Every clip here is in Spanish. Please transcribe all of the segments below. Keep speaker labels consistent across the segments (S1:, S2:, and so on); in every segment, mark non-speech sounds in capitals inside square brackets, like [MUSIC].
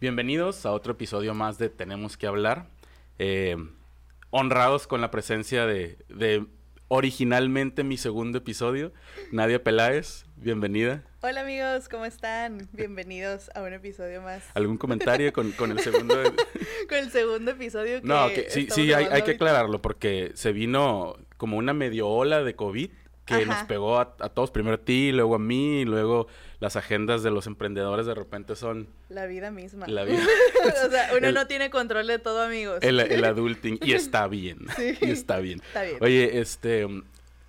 S1: Bienvenidos a otro episodio más de Tenemos que hablar. Eh, honrados con la presencia de, de originalmente mi segundo episodio, Nadia Peláez. Bienvenida.
S2: Hola amigos, ¿cómo están? Bienvenidos a un episodio más.
S1: ¿Algún comentario con, con el segundo? [LAUGHS]
S2: con el segundo episodio que
S1: No, sí, sí, hay, hay que aclararlo porque se vino como una medio ola de COVID que nos pegó a, todos, primero a ti, luego a mí, y luego las agendas de los emprendedores de repente son...
S2: La vida misma.
S1: La [LAUGHS] vida.
S2: o sea, uno no tiene control de todo, amigos.
S1: El, el [LAUGHS] adulting, y está bien, sí. y está bien.
S2: Está bien.
S1: Oye, este,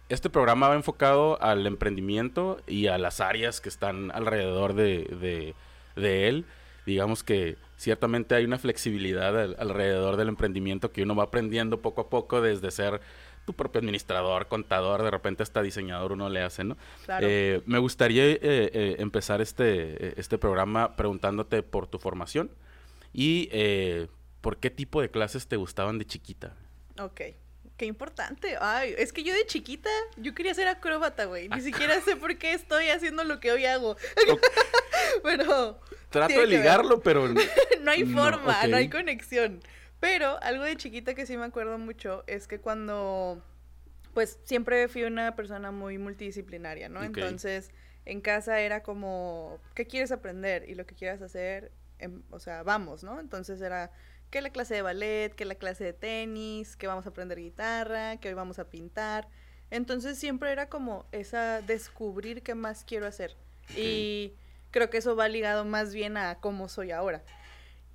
S1: este programa va enfocado al emprendimiento y a las áreas que están alrededor de, de, de él. Digamos que ciertamente hay una flexibilidad alrededor del emprendimiento que uno va aprendiendo poco a poco desde ser tu propio administrador, contador, de repente hasta diseñador uno le hace, ¿no?
S2: Claro.
S1: Eh, me gustaría eh, eh, empezar este, este programa preguntándote por tu formación y por qué tipo de clases te gustaban de chiquita.
S2: Ok. Qué importante. Ay, es que yo de chiquita, yo quería ser acróbata, güey. Ni siquiera sé por qué estoy haciendo lo que hoy hago. [LAUGHS] pero...
S1: Trato de ligarlo, pero... [LAUGHS]
S2: no hay forma, no hay conexión. Pero algo de chiquita que sí me acuerdo mucho es que cuando, pues siempre fui una persona muy multidisciplinaria, ¿no? Entonces, en casa era como, ¿qué quieres aprender? Y lo que quieras hacer, em, o sea, vamos, ¿no? Entonces era que la clase de ballet, que la clase de tenis, que vamos a aprender guitarra, que hoy vamos a pintar. Entonces siempre era como esa descubrir qué más quiero hacer. Y creo que eso va ligado más bien a cómo soy ahora.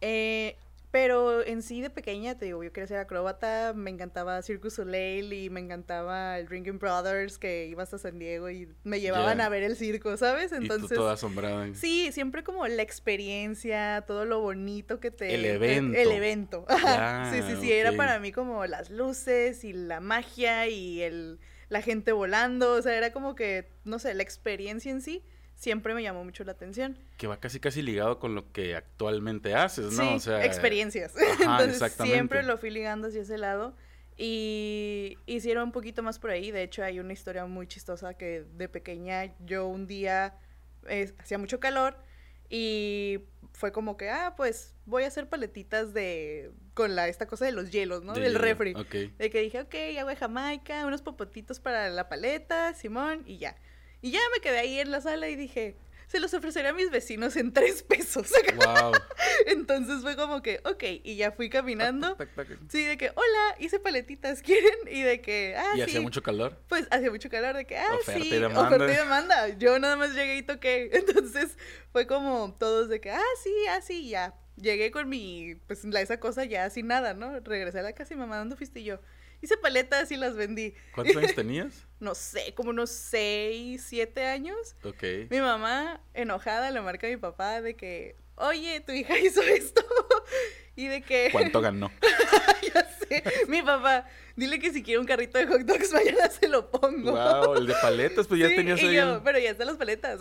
S2: Eh, pero en sí de pequeña, te digo, yo quería ser acróbata, me encantaba Circus Soleil y me encantaba el Ringing Brothers, que ibas a San Diego y me llevaban a ver el circo, ¿sabes?
S1: Entonces... Y toda asombrada.
S2: Sí, siempre como la experiencia, todo lo bonito que te...
S1: El evento.
S2: El, evento. [LAUGHS] sí, sí, sí, era para mí como las luces y la magia y el, la gente volando, o sea, era como que, no sé, la experiencia en sí siempre me llamó mucho la atención.
S1: Que va casi casi ligado con lo que actualmente haces, ¿no?
S2: Sí, experiencias. [LAUGHS] Entonces siempre lo fui ligando hacia ese lado. Y hicieron un poquito más por ahí. De hecho, hay una historia muy chistosa que de pequeña yo un día hacía mucho calor y fue como que, ah, pues voy a hacer paletitas de. con la esta cosa de los hielos, ¿no? Del refri. De que dije, ok, agua de Jamaica, unos popotitos para la paleta, Simón, y ya. Y ya me quedé ahí en la sala y dije, se los ofreceré a mis vecinos en tres pesos. [LAUGHS]
S1: Wow.
S2: Entonces fue como que, ok, y ya fui caminando. Sí, de que, hola, hice paletitas, [LAUGHS] ¿quieren? Y de que, ah,
S1: ¿Y hacía mucho calor?
S2: Pues hacía mucho calor, de que, ah,
S1: oferta
S2: sí,
S1: y demanda.
S2: oferta y demanda. Yo nada más llegué y toqué. [LAUGHS] Entonces fue como todos de que, ah, sí, ah, ya. Llegué con mi, pues, la, esa cosa ya sin nada, ¿no? Regresé a la casa y mamá, ¿dónde fuiste y yo? Hice paletas y las vendí.
S1: ¿Cuántos años [LAUGHS] tenías?
S2: no sé, como unos 6, 7 años.
S1: Ok.
S2: Mi mamá, enojada, le marca a mi papá de que, oye, tu hija [LAUGHS] hizo esto. [LAUGHS] y de que...
S1: ¿Cuánto ganó?
S2: ya sé. Mi papá, dile que si quiere un carrito de hot dogs, mañana se lo pongo.
S1: Wow, el de paletas, pues ya tenías
S2: ahí. Pero ya están las paletas.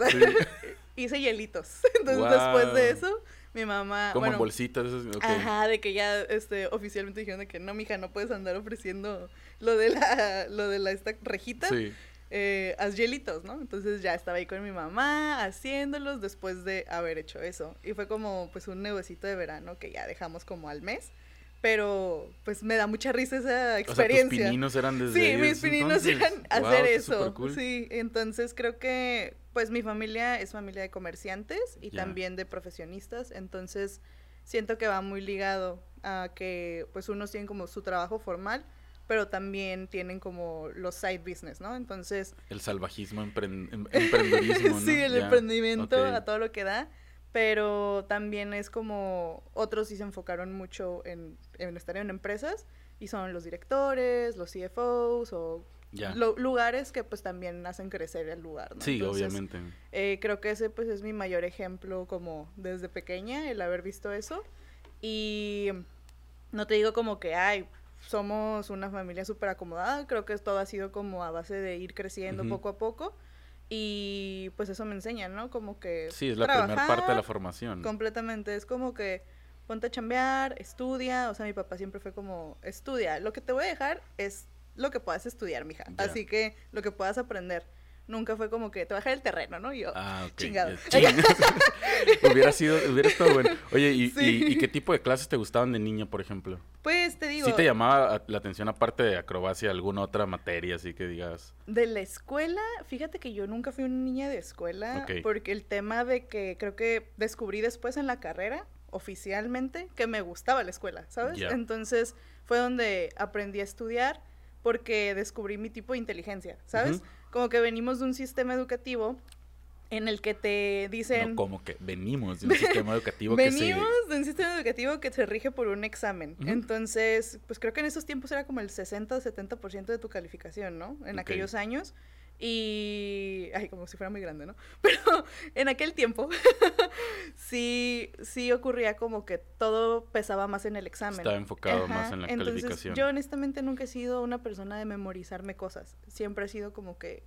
S2: Hice hielitos. Entonces, después de eso mi mamá.
S1: Como en bolsitas.
S2: Ajá, de que ya este, oficialmente dijeron de que no, mija, no puedes andar ofreciendo lo de la, lo de la esta rejita.
S1: Sí.
S2: Eh, haz hielitos, ¿no? Entonces ya estaba ahí con mi mamá haciéndolos después de haber hecho eso. Y fue como pues un negocito de verano que ya dejamos como al mes pero pues me da mucha risa esa experiencia. O sea,
S1: tus pininos eran desde
S2: Sí, mis pininos eran hacer eso. Sí, entonces creo que pues mi familia es familia de comerciantes y también de profesionistas, entonces siento que va muy ligado a que pues unos tienen como su trabajo formal, pero también tienen como los side business, ¿no? Entonces...
S1: El salvajismo, em, emprendedurismo, [LAUGHS] ¿no?
S2: sí, el emprendimiento a todo lo que da pero también es como otros sí se enfocaron mucho en, estar en empresas y son los directores, los CFOs o lugares que pues también hacen crecer el lugar, ¿no?
S1: Sí, obviamente.
S2: Eh, creo que ese pues es mi mayor ejemplo como desde pequeña, el haber visto eso y no te digo como que, ay, somos una familia súper acomodada, creo que todo ha sido como a base de ir creciendo poco a poco y pues eso me enseña, ¿no? Como que...
S1: Sí, es la primera parte de la formación.
S2: Completamente, es como que ponte a chambear, estudia, o sea, mi papá siempre fue como, estudia, lo que te voy a dejar es lo que puedas estudiar, mija, así que lo que puedas aprender, nunca fue como que te bajé el terreno, ¿no? Y yo, ah, chingado. [LAUGHS]
S1: hubiera sido, hubiera estado bueno. Oye, ¿y, qué tipo de clases te gustaban de niña, por ejemplo?
S2: Pues te digo.
S1: ¿Sí te llamaba la atención, aparte de acrobacia, alguna otra materia, así que digas?
S2: De la escuela, fíjate que yo nunca fui una niña de escuela, porque el tema de que creo que descubrí después en la carrera, oficialmente, que me gustaba la escuela, ¿sabes? Entonces fue donde aprendí a estudiar porque descubrí mi tipo de inteligencia, ¿sabes? Como que venimos de un sistema educativo en el que te dicen...
S1: No, como que venimos de un [LAUGHS] sistema educativo
S2: que Venimos de un sistema educativo que se rige por un examen. Entonces, pues creo que en esos tiempos era como el 60 o 70% de tu calificación, ¿no? En aquellos años. Y. Ay, como si fuera muy grande, ¿no? [LAUGHS] Pero en aquel tiempo [LAUGHS] sí, sí ocurría como que todo pesaba más en el examen.
S1: Estaba enfocado más en la Entonces,
S2: Yo honestamente nunca he sido una persona de memorizarme cosas. Siempre he sido como que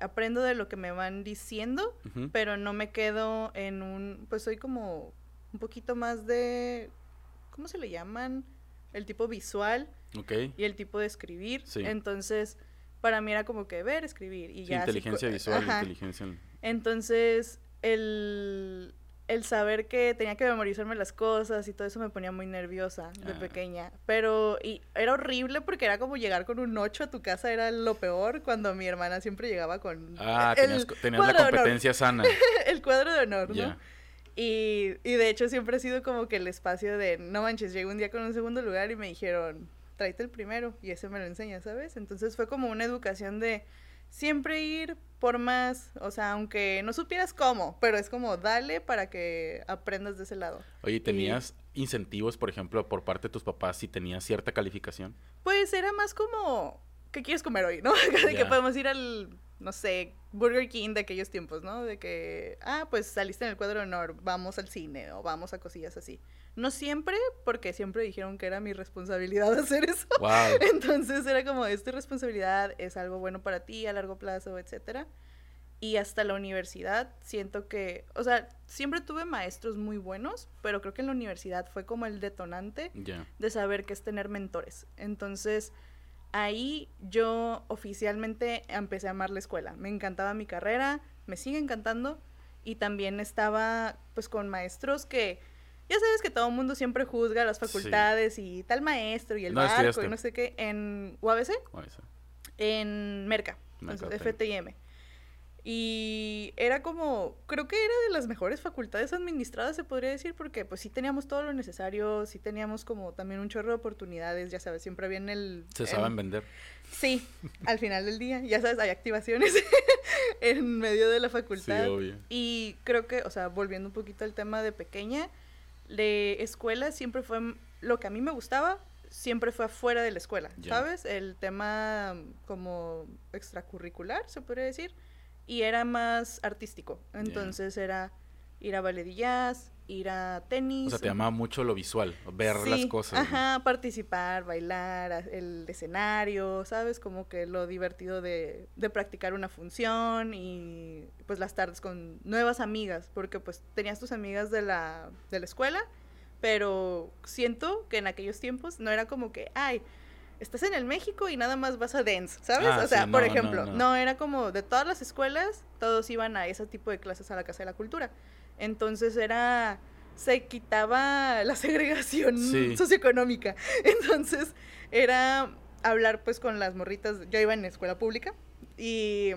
S2: aprendo de lo que me van diciendo, pero no me quedo en un. Pues soy como un poquito más de. ¿Cómo se le llaman? El tipo visual.
S1: Ok.
S2: Y el tipo de escribir. Sí. Entonces para mí era como que ver, escribir y ya.
S1: Inteligencia visual, inteligencia.
S2: Entonces, el, el saber que tenía que memorizarme las cosas y todo eso me ponía muy nerviosa de ah. pequeña. Pero, y era horrible porque era como llegar con un 8 a tu casa, era lo peor cuando mi hermana siempre llegaba con.
S1: Ah, tenías, la competencia sana. [LAUGHS]
S2: el cuadro de honor, ¿no? Y, y de hecho siempre ha sido como que el espacio de, no manches, llegué un día con un segundo lugar y me dijeron, tráete el primero y ese me lo enseña, ¿sabes? Entonces fue como una educación de siempre ir por más, o sea, aunque no supieras cómo, pero es como dale para que aprendas de ese lado.
S1: Oye, ¿tenías incentivos, por ejemplo, por parte de tus papás si tenías cierta calificación?
S2: Pues era más como, ¿qué quieres comer hoy, [LAUGHS] no? [LAUGHS] de que podemos ir al, no sé, Burger King de aquellos tiempos, ¿no? De que, ah, pues saliste en el cuadro de honor, vamos al cine o vamos a cosillas así. No siempre, porque siempre dijeron que era mi responsabilidad [LAUGHS] hacer eso. [LAUGHS] Entonces era como, esta responsabilidad es algo bueno para ti a largo plazo, etcétera. Y hasta la universidad siento que, o sea, siempre tuve maestros muy buenos, pero creo que en la universidad fue como el detonante de saber qué es tener mentores. Entonces, ahí yo oficialmente empecé a amar la escuela. Me encantaba mi carrera, me sigue encantando y también estaba pues con maestros que ya sabes que todo el mundo siempre juzga las facultades y tal maestro y el barco y no sé qué. En UABC, en Merca, en FTIM. Y era como, creo que era de las mejores facultades administradas, se podría decir, porque pues sí teníamos todo lo necesario, sí teníamos como también un chorro de oportunidades, ya sabes, siempre había en el...
S1: Se saben vender.
S2: Sí, al final del día, ya sabes, hay activaciones [LAUGHS] en medio de la facultad. Sí, obvio. Y creo que, o sea, volviendo un poquito al tema de pequeña, de escuela siempre fue lo que a mí me gustaba, siempre fue afuera de la escuela, ¿sabes? El tema como extracurricular, se podría decir, y era más artístico. Entonces era ir a ballet y jazz, ir a tenis.
S1: O sea, te llamaba mucho lo visual, ver las cosas.
S2: Ajá, participar, bailar, el escenario, ¿sabes? Como que lo divertido de, de practicar una función y pues las tardes con nuevas amigas, porque pues tenías tus amigas de la, de la escuela, pero siento que en aquellos tiempos no era como que, ay, estás en el México y nada más vas a dance, ¿sabes? Ah, o sea, por ejemplo, no, era como de todas las escuelas, todos iban a ese tipo de clases a la Casa de la Cultura. Entonces era se quitaba [LAUGHS] la segregación socioeconómica. [LAUGHS] Entonces era hablar pues con las morritas, yo iba en escuela pública y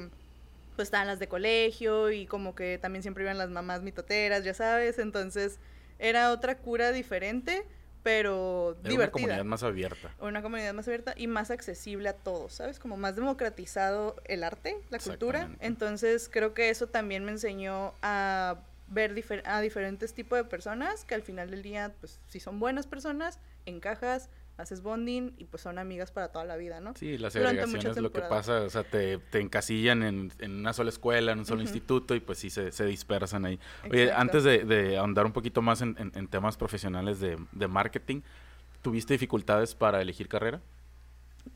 S2: pues estaban las de colegio y como que también siempre iban las mamás mitoteras, ya sabes, entonces era otra cura diferente pero divertida. Una
S1: comunidad más abierta.
S2: Una comunidad más abierta y más accesible a todos, ¿sabes? Como más democratizado el arte, la cultura. Entonces creo que eso también me enseñó a ver a diferentes tipos de personas que al final del día, pues si son buenas personas, encajas, haces bonding y pues son amigas para toda la vida, ¿no?
S1: Sí, la segregación es lo que pasa, o sea, te, te encasillan en, en, una sola escuela, en un solo instituto y pues sí se, se dispersan ahí. Oye, antes de, de, ahondar un poquito más en, en, temas profesionales de, de marketing, ¿tuviste dificultades para elegir carrera?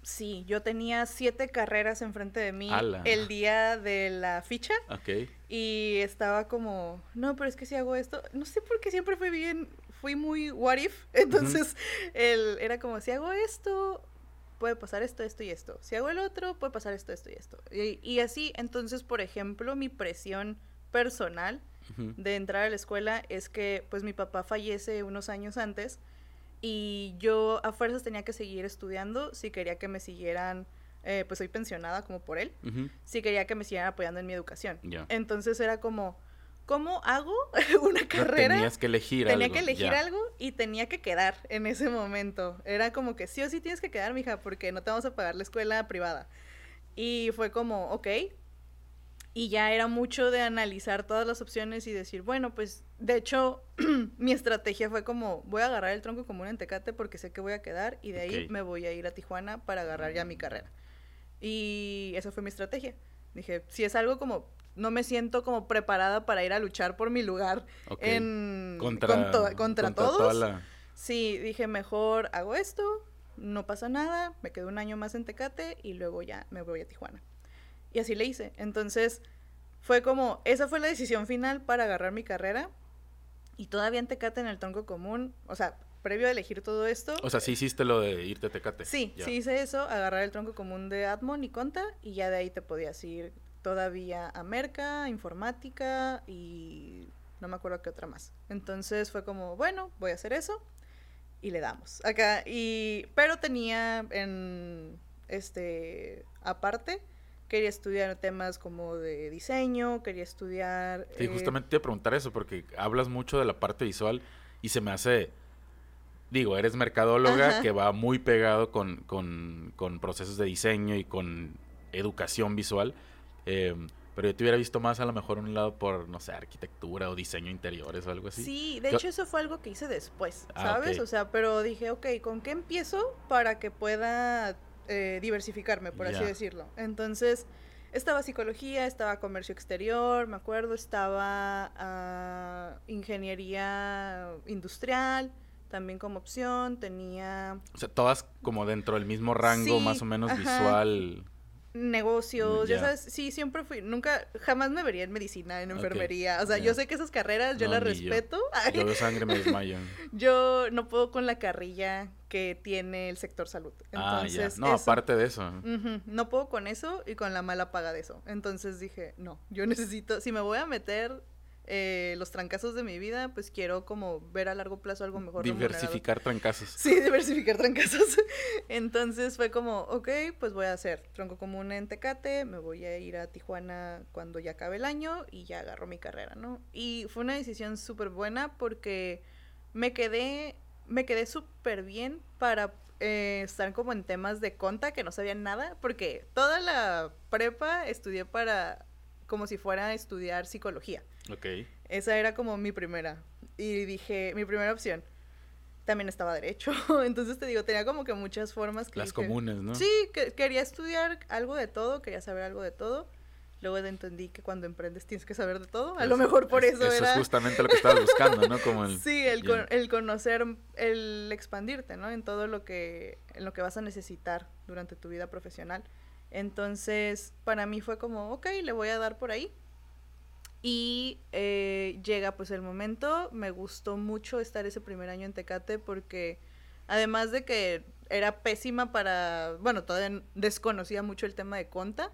S2: Sí, yo tenía siete carreras enfrente de mí el día de la ficha.
S1: Ok.
S2: Y estaba como, no, pero es que si hago esto, no sé por qué siempre fui bien, fui muy what if. [LAUGHS] Entonces, era como, si hago esto, puede pasar esto, esto y esto. Si hago el otro, puede pasar esto, esto y esto. Y, así, entonces, por ejemplo, mi presión personal de entrar a la escuela es que, pues, mi papá fallece unos años antes y yo a fuerzas tenía que seguir estudiando si quería que me siguieran, eh, pues soy pensionada como por él, si quería que me siguieran apoyando en mi educación. Entonces era como, ¿cómo hago [LAUGHS] una carrera?
S1: tenías que elegir
S2: tenía que elegir algo y tenía que quedar en ese momento. Era como que sí o sí tienes que quedar, mija, porque no te vamos a pagar la escuela privada. Y fue como, ok, y ya era mucho de analizar todas las opciones y decir, bueno, pues de hecho [CLEARS THROAT] mi estrategia fue como, voy a agarrar el tronco común en Tecate porque sé que voy a quedar y de ahí me voy a ir a Tijuana para agarrar ya mi carrera. Y esa fue mi estrategia. Dije, si es algo como, no me siento como preparada para ir a luchar por mi lugar en, contra, contra, todos. Sí, dije, mejor hago esto, no pasa nada, me quedo un año más en Tecate y luego ya me voy a Tijuana. Y así le hice. Entonces, fue como, esa fue la decisión final para agarrar mi carrera. Y todavía en Tecate, en el tronco común, o sea, previo a elegir todo esto.
S1: O sea, sí hiciste lo de irte a Tecate.
S2: Sí, sí hice eso, agarrar el tronco común de Atmon y Conta, y ya de ahí te podías ir todavía a Merca, Informática y no me acuerdo qué otra más. Entonces fue como, bueno, voy a hacer eso y le damos. Acá, y, pero tenía en, este, aparte, quería estudiar temas como de diseño, quería estudiar...
S1: Sí, justamente te iba a preguntar eso, porque hablas mucho de la parte visual y se me hace... Digo, eres mercadóloga que va muy pegado con, con, con, procesos de diseño y con educación visual. Eh, pero yo te hubiera visto más a lo mejor un lado por, no sé, arquitectura o diseño interiores o algo así.
S2: Sí, de hecho eso fue algo que hice después, ah, ¿sabes? O sea, pero dije, ok, ¿con qué empiezo para que pueda eh, diversificarme, por así decirlo. Entonces, estaba psicología, estaba comercio exterior, me acuerdo, estaba uh, ingeniería industrial, también como opción, tenía...
S1: O sea, todas como dentro del mismo rango, más o menos visual
S2: negocios, ya sabes, sí, siempre fui, nunca, jamás me vería en medicina, en enfermería, o sea, yo sé que esas carreras yo las respeto.
S1: Yo. de sangre me desmayo. [LAUGHS]
S2: yo no puedo con la carrilla que tiene el sector salud.
S1: Entonces, ah, ya. No, aparte de eso.
S2: no puedo con eso y con la mala paga de eso. Entonces dije, no, yo necesito, si me voy a meter eh, los trancazos de mi vida, pues quiero como ver a largo plazo algo mejor.
S1: Diversificar trancazos. [LAUGHS]
S2: Sí, diversificar trancazos. [LAUGHS] Entonces fue como, ok, pues voy a hacer tronco común en Tecate, me voy a ir a Tijuana cuando ya acabe el año y ya agarro mi carrera, ¿no? Y fue una decisión súper buena porque me quedé, me quedé súper bien para eh, estar como en temas de conta que no sabía nada, porque toda la prepa estudié para como si fuera a estudiar psicología.
S1: Ok.
S2: Esa era como mi primera. Y dije, mi primera opción. También estaba derecho. [LAUGHS] Entonces te digo, tenía como que muchas formas. Que
S1: Las comunes, ¿no?
S2: Sí, que, quería estudiar algo de todo, quería saber algo de todo. Luego entendí que cuando emprendes tienes que saber de todo. A lo mejor por eso,
S1: eso es justamente lo que estabas buscando, ¿no? Como el, [LAUGHS]
S2: sí, el, el, conocer, el expandirte, ¿no? En todo lo que, en lo que vas a necesitar durante tu vida profesional. Entonces, para mí fue como, ok, le voy a dar por ahí. Y eh, llega pues el momento, me gustó mucho estar ese primer año en Tecate porque además de que era pésima para, bueno, todavía desconocía mucho el tema de conta,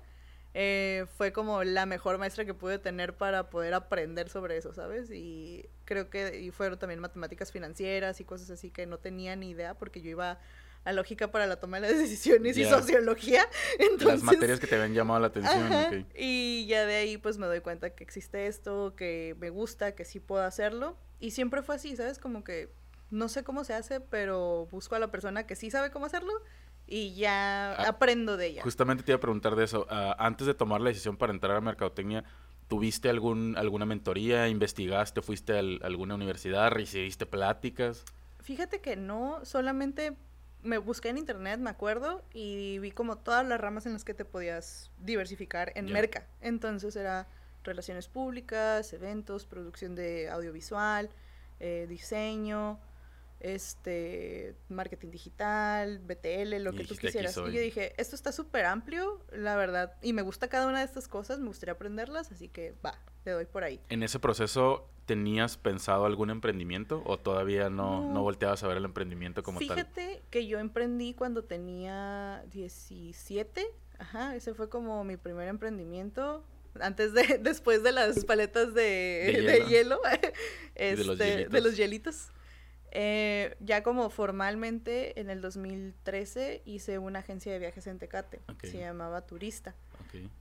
S2: eh, fue como la mejor maestra que pude tener para poder aprender sobre eso, ¿sabes? Y creo que y fueron también matemáticas financieras y cosas así que no tenía ni idea porque yo iba a lógica para la toma de las decisiones y sociología. [LAUGHS] Entonces,
S1: las materias que te habían llamado la atención.
S2: Y ya de ahí pues me doy cuenta que existe esto, que me gusta, que sí puedo hacerlo. Y siempre fue así, ¿sabes? Como que no sé cómo se hace, pero busco a la persona que sí sabe cómo hacerlo y ya ah, aprendo de ella.
S1: Justamente te iba a preguntar de eso. Ah, antes de tomar la decisión para entrar a mercadotecnia, ¿tuviste algún, alguna mentoría? ¿Investigaste? ¿Fuiste a alguna universidad? ¿Recibiste pláticas?
S2: Fíjate que no, solamente me busqué en internet, me acuerdo, y vi como todas las ramas en las que te podías diversificar en Merca. Entonces era relaciones públicas, eventos, producción de audiovisual, eh, diseño, este, marketing digital, BTL, lo que tú quisieras. Y yo dije, esto está súper amplio, la verdad, y me gusta cada una de estas cosas, me gustaría aprenderlas, así que va, le doy por ahí.
S1: ¿En ese proceso tenías pensado algún emprendimiento o todavía no, no. volteabas a ver el emprendimiento como
S2: tal? Fíjate que yo emprendí cuando tenía 17, ajá, ese fue como mi primer emprendimiento antes de, [LAUGHS] después de las paletas de, hielo, [LAUGHS] de, los este, de, los hielitos. Eh, ya como formalmente en el 2013 hice una agencia de viajes en Tecate, se llamaba Turista.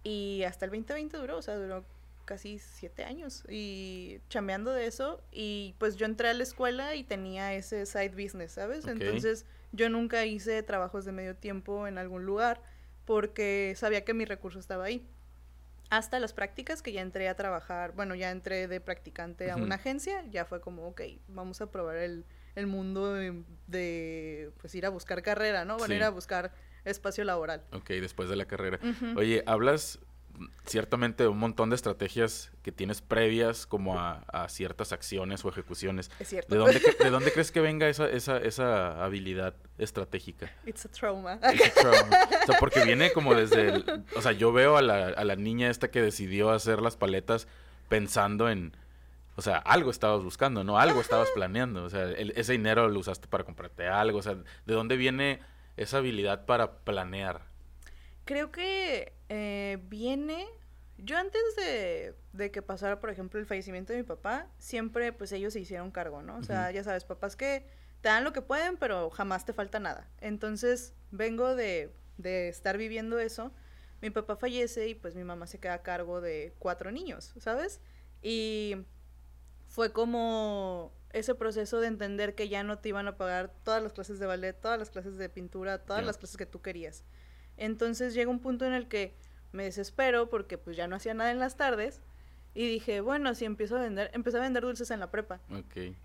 S2: Y hasta el 2020 duró, o sea, duró casi siete años y chambeando de eso y pues yo entré a la escuela y tenía ese side business, ¿sabes? Entonces yo nunca hice trabajos de medio tiempo en algún lugar porque sabía que mi recurso estaba ahí. Hasta las prácticas que ya entré a trabajar, bueno, ya entré de practicante a una agencia, ya fue como, ok, vamos a probar el, el mundo de, pues ir a buscar carrera, ¿no? Van a ir a buscar espacio laboral.
S1: Ok, después de la carrera. Oye, hablas ciertamente un montón de estrategias que tienes previas como a, ciertas acciones o ejecuciones.
S2: Es cierto.
S1: ¿De dónde, ¿de dónde crees que venga esa, esa, esa habilidad estratégica?
S2: It's a trauma.
S1: It's a trauma. O sea, porque viene como desde el, O sea, yo veo a la, a la niña esta que decidió hacer las paletas pensando en o sea, algo estabas buscando, ¿no? Algo estabas planeando. O sea, ese dinero lo usaste para comprarte algo. O sea, ¿de dónde viene esa habilidad para planear?
S2: Creo que eh, viene... Yo antes de, de, que pasara, por ejemplo, el fallecimiento de mi papá, siempre pues ellos se hicieron cargo, ¿no? O sea, ya sabes, papás que te dan lo que pueden, pero jamás te falta nada. Entonces, vengo de, de estar viviendo eso. Mi papá fallece y pues mi mamá se queda a cargo de cuatro niños, ¿sabes? Y fue como ese proceso de entender que ya no te iban a pagar todas las clases de ballet, todas las clases de pintura, todas las clases que tú querías. Entonces llega un punto en el que me desespero porque pues ya no hacía nada en las tardes y dije, bueno, si empiezo a vender, empecé a vender dulces en la prepa.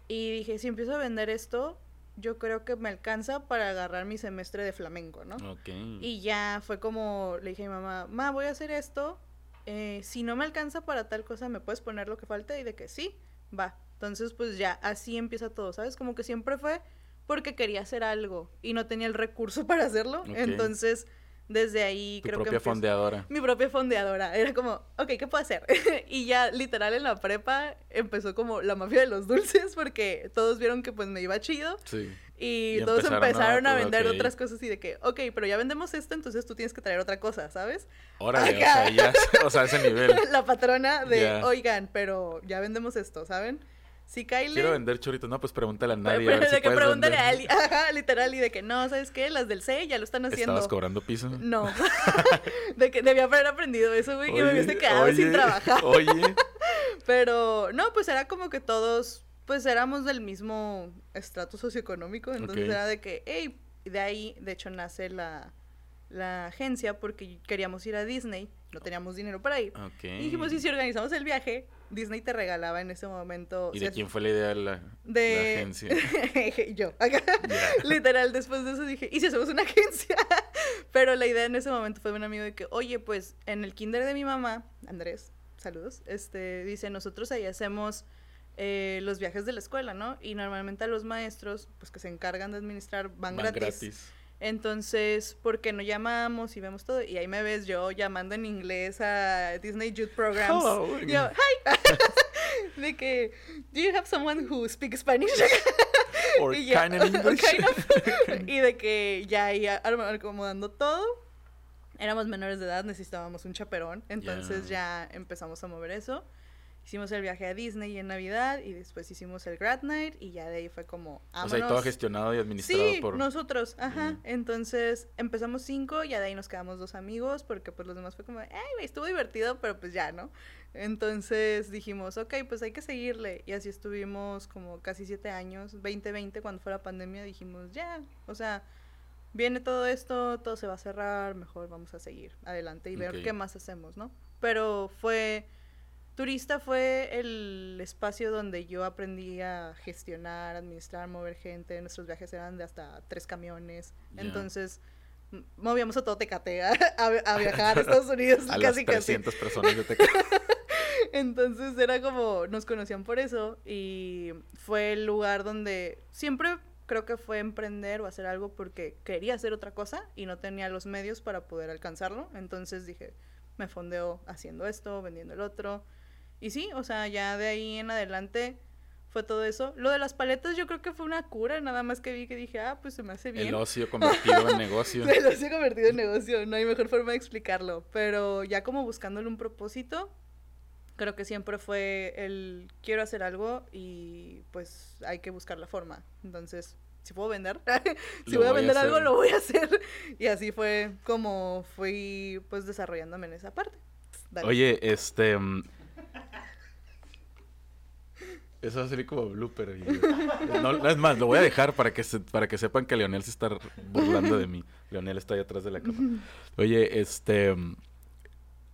S2: Y dije, si empiezo a vender esto, yo creo que me alcanza para agarrar mi semestre de flamenco, ¿no? Y ya fue como, le dije a mi mamá, ma, voy a hacer esto, eh, si no me alcanza para tal cosa, ¿me puedes poner lo que falta? Y de que sí va. Entonces, pues ya, así empieza todo, ¿sabes? Como que siempre fue porque quería hacer algo y no tenía el recurso [LAUGHS] para hacerlo. Entonces, desde ahí
S1: creo propia fondeadora.
S2: Mi propia fondeadora. Era como, ok, ¿qué puedo hacer? [LAUGHS] y ya literal en la prepa empezó como la mafia de los dulces porque todos vieron que pues me iba chido. Sí. Y, todos empezaron, a, vender otras cosas y de que, ok, pero ya vendemos esto, entonces tú tienes que traer otra cosa, ¿sabes?
S1: Órale, o sea, ya, [LAUGHS] o sea, ese nivel. [LAUGHS]
S2: La patrona de, oigan, pero ya vendemos esto, ¿saben? Sí, Kylie.
S1: Quiero vender choritos. No, pues pregúntale a nadie.
S2: Pero, de que pregúntale a alguien. [LAUGHS] Ajá, literal. Y de que no, ¿sabes qué? Las del C ya lo están haciendo.
S1: ¿Estabas cobrando piso?
S2: No. [LAUGHS] de que debía haber aprendido eso, güey. y me hubiese quedado sin trabajar. Oye. [LAUGHS] Pero no, pues era como que todos pues éramos del mismo estrato socioeconómico, entonces era de que, hey, de ahí, de hecho, nace la, la agencia porque queríamos ir a Disney, no teníamos dinero para ir. Y dijimos, y si organizamos el viaje, Disney te regalaba en ese momento.
S1: ¿Y de quién fue la idea de la, de... agencia? [LAUGHS]
S2: Yo. [LAUGHS] [LAUGHS] Literal, después de eso dije, ¿y si hacemos una agencia? Pero la idea en ese momento fue de un amigo de que, oye, pues en el kinder de mi mamá, Andrés, saludos, este, dice, nosotros ahí hacemos eh, los viajes de la escuela, ¿no? Y normalmente a los maestros, pues que se encargan de administrar, van, gratis. Entonces, ¿por qué no llamamos y vemos todo? Y ahí me ves yo llamando en inglés a Disney Youth Programs. Yo, hi. [LAUGHS] de que, do you have someone who speaks Spanish? [LAUGHS]
S1: Or y [LAUGHS] kind of English.
S2: y de que ya ahí acomodando todo. Éramos menores de edad, necesitábamos un chaperón. Entonces ya empezamos a mover eso. Hicimos el viaje a Disney en Navidad y después hicimos el Grad Night y ya de ahí fue como...
S1: O sea, y todo gestionado y administrado
S2: sí, nosotros, ajá. Entonces empezamos cinco, ya de ahí nos quedamos dos amigos porque pues los demás fue como, ay, estuvo divertido, pero pues ya, ¿no? Entonces dijimos, ok, pues hay que seguirle. Y así estuvimos como casi siete años, 2020, cuando fue la pandemia, dijimos, ya, o sea, viene todo esto, todo se va a cerrar, mejor vamos a seguir adelante y ver qué más hacemos, ¿no? Pero fue Turista fue el espacio donde yo aprendí a gestionar, administrar, mover gente. Nuestros viajes eran de hasta tres camiones. Entonces, movíamos a todo Tecate [LAUGHS] a, a, viajar a [LAUGHS] Estados Unidos.
S1: a casi, las 300 personas de Tecate. [LAUGHS]
S2: Entonces era como, nos conocían por eso y fue el lugar donde siempre creo que fue emprender o hacer algo porque quería hacer otra cosa y no tenía los medios para poder alcanzarlo. Entonces dije, me fondeo haciendo esto, vendiendo el otro. Y sí, o sea, ya de ahí en adelante fue todo eso. Lo de las paletas yo creo que fue una cura, nada más que vi que dije, ah, pues se me hace bien.
S1: El ocio convertido en negocio. [LAUGHS]
S2: El ocio convertido en negocio, no hay mejor forma de explicarlo. Pero ya como buscándole un propósito, creo que siempre fue el quiero hacer algo y pues hay que buscar la forma. Entonces, si puedo vender, [LAUGHS] si voy a vender algo, lo voy a hacer. Y así fue como fui pues desarrollándome en esa parte.
S1: Oye, este... Mm, eso va a ser como blooper. no, es más, lo voy a dejar para que, para que sepan que Leonel se está burlando de mí. Leonel está ahí atrás de la cama. Oye, este...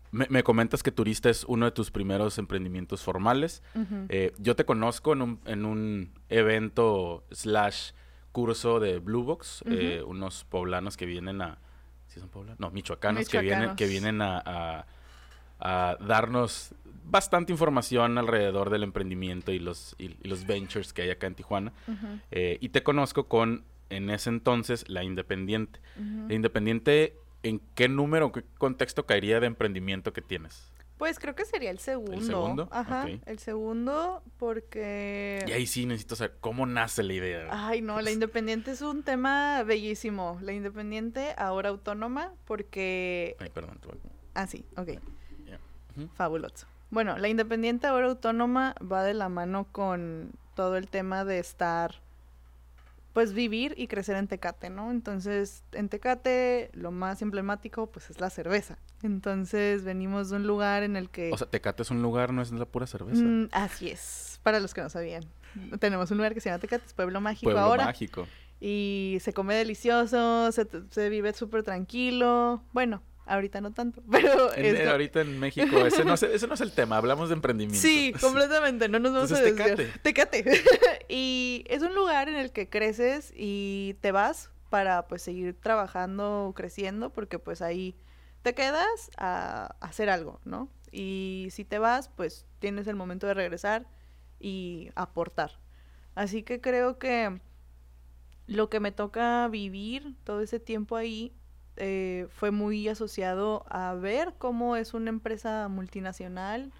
S1: Me, comentas que Turista es uno de tus primeros emprendimientos formales. Eh, yo te conozco en un, en un evento slash curso de Blue Box, eh, unos poblanos que vienen a... ¿Sí son poblanos? No, michoacanos, Que, vienen, que vienen a, a, darnos bastante información alrededor del emprendimiento y los, y, los ventures que hay acá en Tijuana. Eh, y te conozco con, en ese entonces, La Independiente. La Independiente ¿en qué número, qué contexto caería de emprendimiento que tienes?
S2: Pues creo que sería el segundo. ¿El segundo? Ajá, el segundo porque...
S1: Y ahí sí necesito saber cómo nace la idea.
S2: Ay, no, la independiente es un tema bellísimo. La independiente, ahora autónoma, porque...
S1: Ay, perdón.
S2: Ah, sí, ok. Fabuloso. Bueno, la independiente, ahora autónoma, va de la mano con todo el tema de estar pues vivir y crecer en Tecate, ¿no? Entonces, en Tecate lo más emblemático pues es la cerveza. Entonces, venimos de un lugar en el que...
S1: O sea, Tecate es un lugar, no es la pura cerveza.
S2: Mm, así es, para los que no sabían. Tenemos un lugar que se llama Tecate, es Pueblo Mágico
S1: Pueblo
S2: ahora.
S1: Mágico.
S2: Y se come delicioso, se, se vive súper tranquilo. Bueno, Ahorita no tanto, [LAUGHS] pero...
S1: Ahorita en México, ese no, es, ese no es el tema, hablamos de emprendimiento.
S2: Sí, [LAUGHS] completamente, no nos vamos a desviar. Tecate. Tecate. [LAUGHS] y es un lugar en el que creces y te vas para pues seguir trabajando, creciendo, porque pues ahí te quedas a hacer algo, ¿no? Y si te vas, pues tienes el momento de regresar y aportar. Así que creo que lo que me toca vivir todo ese tiempo ahí eh, fue muy asociado a ver cómo es una empresa multinacional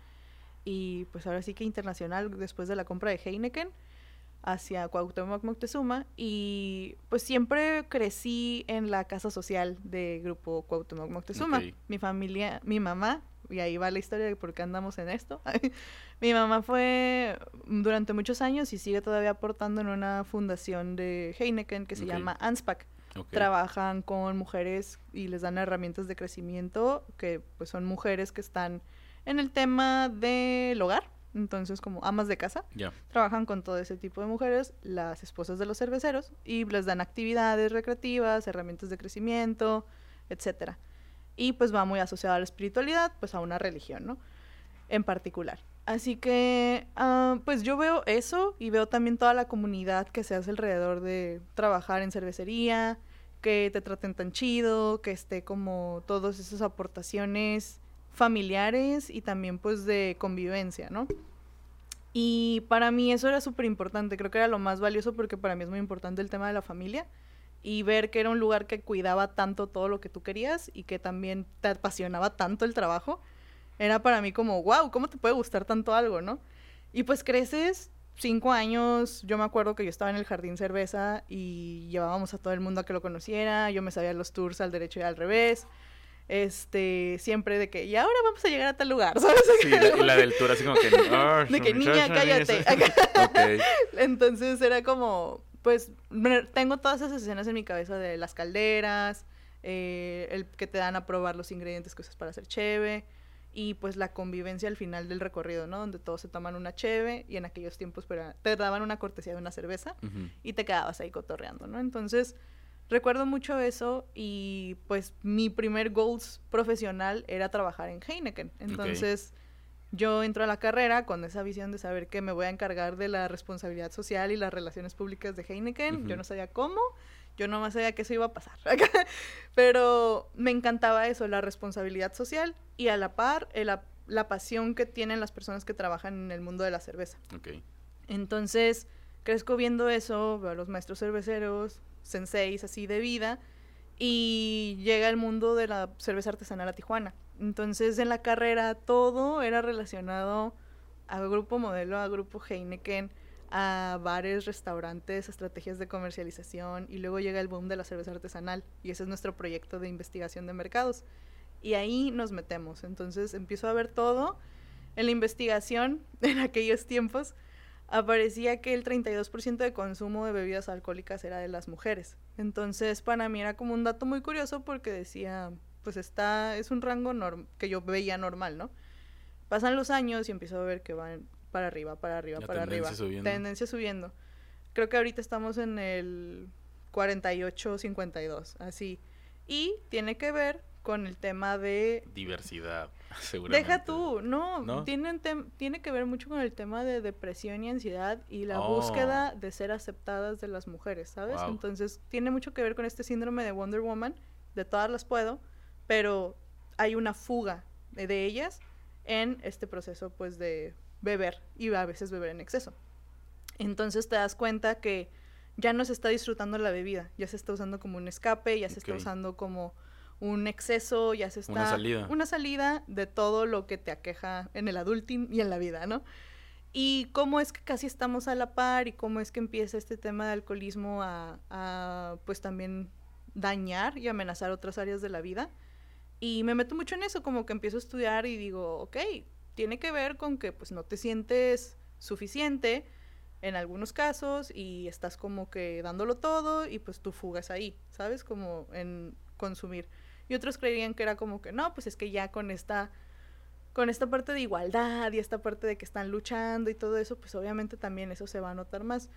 S2: y pues ahora sí que internacional después de la compra de Heineken hacia Cuauhtémoc Moctezuma y pues siempre crecí en la casa social de grupo Cuauhtémoc Moctezuma. Mi familia, mi mamá, y ahí va la historia de por qué andamos en esto. [LAUGHS] mi mamá fue durante muchos años y sigue todavía aportando en una fundación de Heineken que se llama ANSPAC Trabajan con mujeres y les dan herramientas de crecimiento que pues son mujeres que están en el tema del hogar, entonces como amas de casa. Trabajan con todo ese tipo de mujeres, las esposas de los cerveceros, y les dan actividades recreativas, herramientas de crecimiento, etcétera. Y pues va muy asociado a la espiritualidad, pues a una religión, ¿no? En particular. Así que, ah, pues yo veo eso y veo también toda la comunidad que se hace alrededor de trabajar en cervecería, que te traten tan chido, que esté como todas esas aportaciones familiares y también pues de convivencia, ¿no? Y para mí eso era súper importante, creo que era lo más valioso porque para mí es muy importante el tema de la familia y ver que era un lugar que cuidaba tanto todo lo que tú querías y que también te apasionaba tanto el trabajo, era para mí como, wow, ¿cómo te puede gustar tanto algo, no? Y pues creces cinco años, yo me acuerdo que yo estaba en el jardín cerveza y llevábamos a todo el mundo a que lo conociera, yo me sabía los tours al derecho y al revés. Este, siempre de que, y ahora vamos a llegar a tal lugar, [LAUGHS] ¿sabes?
S1: Sí, y la del tour así como que, [LAUGHS]
S2: de que niña, cállate. [LAUGHS] Entonces era como, pues, tengo todas esas escenas en mi cabeza de las calderas, eh, el que te dan a probar los ingredientes que usas para hacer cheve y pues la convivencia al final del recorrido, ¿no? Donde todos se toman una cheve y en aquellos tiempos pero, te daban una cortesía de una cerveza y te quedabas ahí cotorreando, ¿no? Entonces, recuerdo mucho eso y pues mi primer goals profesional era trabajar en Heineken. Entonces, yo entro a la carrera con esa visión de saber que me voy a encargar de la responsabilidad social y las relaciones públicas de Heineken. Yo no sabía cómo, yo no más sabía que eso iba a pasar. [LAUGHS] Pero me encantaba eso, la responsabilidad social y a la par la pasión que tienen las personas que trabajan en el mundo de la cerveza. Entonces, crezco viendo eso, veo a los maestros cerveceros, senseis así de vida, y llega el mundo de la cerveza artesanal a Tijuana. Entonces en la carrera todo era relacionado a Grupo Modelo, a Grupo Heineken, a bares, restaurantes, estrategias de comercialización y luego llega el boom de la cerveza artesanal y ese es nuestro proyecto de investigación de mercados. Y ahí nos metemos. Entonces empiezo a ver todo. En la investigación, [LAUGHS] en aquellos tiempos, aparecía que el 32% de consumo de bebidas alcohólicas era de las mujeres. Entonces, para mí era como un dato muy curioso porque decía, pues está, es un rango que yo veía normal, ¿no? Pasan los años y empiezo a ver que van para arriba, para arriba, para arriba. Subiendo. Tendencia subiendo. Creo que ahorita estamos en el 48-52, así. Y tiene que ver con el tema de...
S1: Diversidad, [LAUGHS] seguramente.
S2: Deja tú, no, Tiene, tiene que ver mucho con el tema de depresión y ansiedad y la oh. búsqueda de ser aceptadas de las mujeres, ¿sabes? Entonces, tiene mucho que ver con este síndrome de Wonder Woman, de todas las puedo, pero hay una fuga de, ellas en este proceso, pues, de beber y a veces beber en exceso. Entonces te das cuenta que ya no se está disfrutando la bebida, ya se está usando como un escape, ya se está usando como un exceso, ya se está...
S1: Una salida.
S2: Una salida de todo lo que te aqueja en el adulting y en la vida, ¿no? Y cómo es que casi estamos a la par y cómo es que empieza este tema de alcoholismo a, a pues también dañar y amenazar otras áreas de la vida. Y me meto mucho en eso, como que empiezo a estudiar y digo, ok, tiene que ver con que pues no te sientes suficiente en algunos casos y estás como que dándolo todo y pues tú fugas ahí, ¿sabes? Como en consumir. Y otros creían que era como que no, pues es que ya con esta con esta parte de igualdad y esta parte de que están luchando y todo eso, pues obviamente también eso se va a notar más.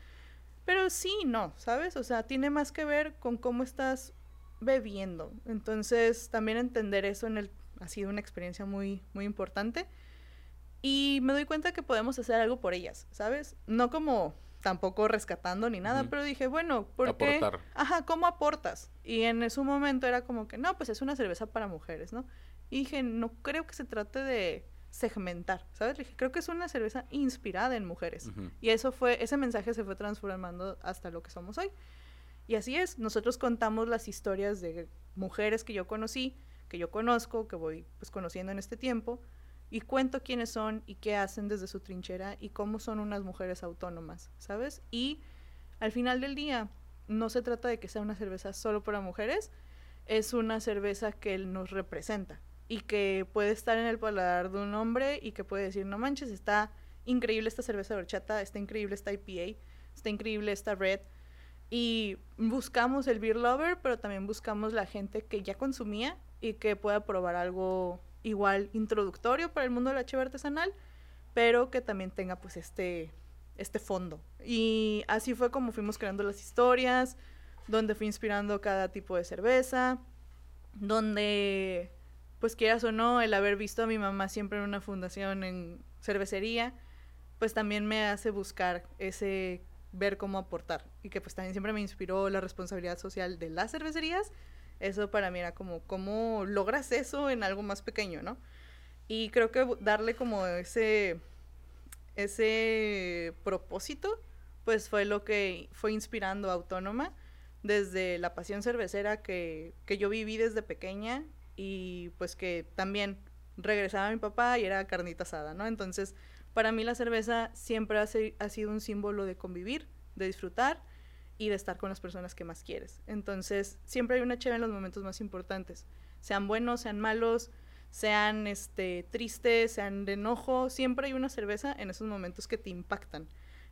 S2: Pero sí, no, ¿sabes? O sea, tiene más que ver con cómo estás bebiendo. Entonces, también entender eso en el ha sido una experiencia muy muy importante. Y me doy cuenta que podemos hacer algo por ellas, ¿sabes? No como tampoco rescatando ni nada, pero dije, bueno, ¿por qué? Ajá, ¿cómo aportas? Y en ese momento era como que, no, pues es una cerveza para mujeres, ¿no? Y dije, no creo que se trate de segmentar, ¿sabes? dije, creo que es una cerveza inspirada en mujeres. Y eso fue, ese mensaje se fue transformando hasta lo que somos hoy. Y así es, nosotros contamos las historias de mujeres que yo conocí, que yo conozco, que voy pues conociendo en este tiempo, y cuento quiénes son y qué hacen desde su trinchera y cómo son unas mujeres autónomas, ¿sabes? Y al final del día, no se trata de que sea una cerveza solo para mujeres, es una cerveza que nos representa y que puede estar en el paladar de un hombre y que puede decir, no manches, está increíble esta cerveza de horchata, está increíble esta IPA, está increíble esta red. Y buscamos el beer lover, pero también buscamos la gente que ya consumía y que pueda probar algo igual introductorio para el mundo de la artesanal, pero que también tenga pues este, este fondo. Y así fue como fuimos creando las historias, donde fui inspirando cada tipo de cerveza, donde pues quieras o no, el haber visto a mi mamá siempre en una fundación en cervecería, pues también me hace buscar ese ver cómo aportar y que pues también siempre me inspiró la responsabilidad social de las cervecerías eso para mí era como, ¿cómo logras eso en algo más pequeño, no? Y creo que darle como ese, ese propósito, pues fue lo que fue inspirando Autónoma desde la pasión cervecera que, que yo viví desde pequeña y pues que también regresaba mi papá y era carnita asada, ¿no? Entonces, para mí la cerveza siempre ha, ha sido un símbolo de convivir, de disfrutar y de estar con las personas que más quieres. Entonces, siempre hay una chévere en los momentos más importantes. Sean buenos, sean malos, sean este, tristes, sean de enojo, siempre hay una cerveza en esos momentos que te impactan.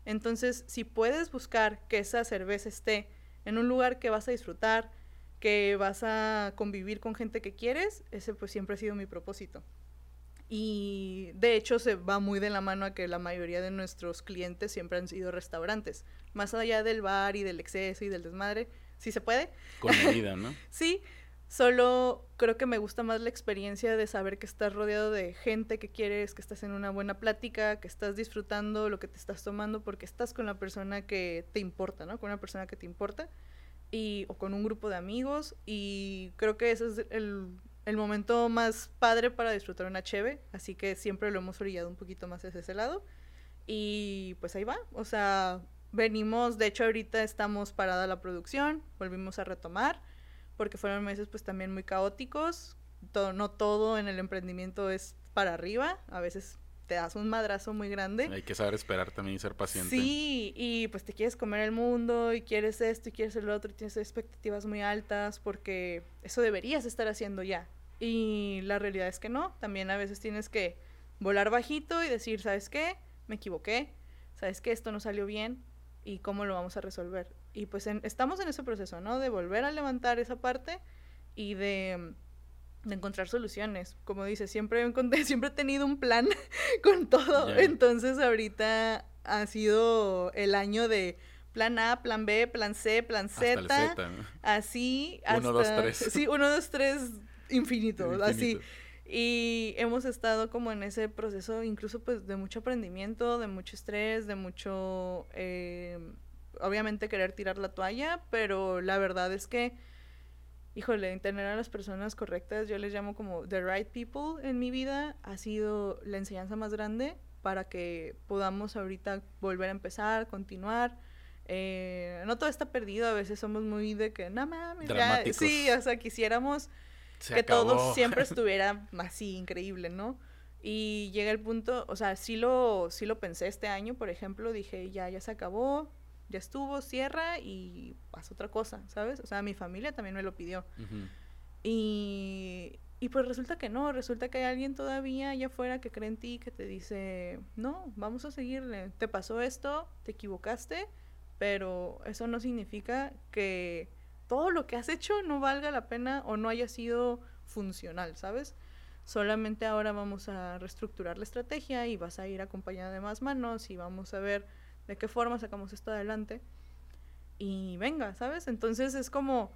S2: Entonces, si puedes buscar que esa cerveza esté en un lugar que vas a disfrutar, que vas a convivir con gente que quieres, ese pues siempre ha sido mi propósito. Y de hecho se va muy de la mano a que la mayoría de nuestros clientes siempre han sido restaurantes. Más allá del bar y del exceso y del desmadre, sí se puede.
S1: Con medida, [LAUGHS] ¿no?
S2: sí, solo creo que me gusta más la experiencia de saber que estás rodeado de gente que quieres, que estás en una buena plática, que estás disfrutando lo que te estás tomando porque estás con la persona que te importa, ¿no? Con una persona que te importa y o con un grupo de amigos y creo que ese es el el momento más padre para disfrutar una cheve, así que siempre lo hemos orillado un poquito más hacia ese lado. Y pues ahí va, o sea, venimos, de hecho ahorita estamos parada la producción, volvimos a retomar, porque fueron meses pues también muy caóticos, todo, no todo en el emprendimiento es para arriba, a veces te das un madrazo muy grande.
S1: Hay que saber esperar también y ser paciente.
S2: Sí, y pues te quieres comer el mundo y quieres esto y quieres el otro y tienes expectativas muy altas porque eso deberías estar haciendo ya. Y la realidad es que no, también a veces tienes que volar bajito y decir, ¿sabes qué? Me equivoqué, ¿sabes qué? Esto no salió bien y cómo lo vamos a resolver. Y pues estamos en ese proceso, ¿no? De volver a levantar esa parte y de de encontrar soluciones. Como dice, siempre, [LAUGHS] siempre he tenido un plan [LAUGHS] con todo. Entonces ahorita ha sido el año de plan A, plan B, plan C, plan Z. Así. Hasta, uno, dos, tres. [LAUGHS] Sí, uno, dos, tres, infinito, así. Y hemos estado como en ese proceso incluso pues de mucho aprendimiento, de mucho estrés, de mucho... Eh, obviamente querer tirar la toalla, pero la verdad es que híjole, tener a las personas correctas, yo les llamo como the right people en mi vida, ha sido la enseñanza más grande para que podamos ahorita volver a empezar, continuar. Eh, no todo está perdido, a veces somos muy de que, no mames, ya, sí, o sea, quisiéramos que todo siempre [LAUGHS] estuviera así increíble, ¿no? Y llega el punto, o sea, sí lo, sí lo pensé este año, por ejemplo, dije, ya, ya se acabó, ya estuvo, cierra y pasa otra cosa, ¿sabes? O sea, mi familia también me lo pidió. y, y pues resulta que no, resulta que hay alguien todavía allá afuera que cree en ti, que te dice, no, vamos a seguirle, te pasó esto, te equivocaste, pero eso no significa que todo lo que has hecho no valga la pena o no haya sido funcional, ¿sabes? Solamente ahora vamos a reestructurar la estrategia y vas a ir acompañada de más manos y vamos a ver de qué forma sacamos esto adelante. Y venga, ¿sabes? Entonces es como,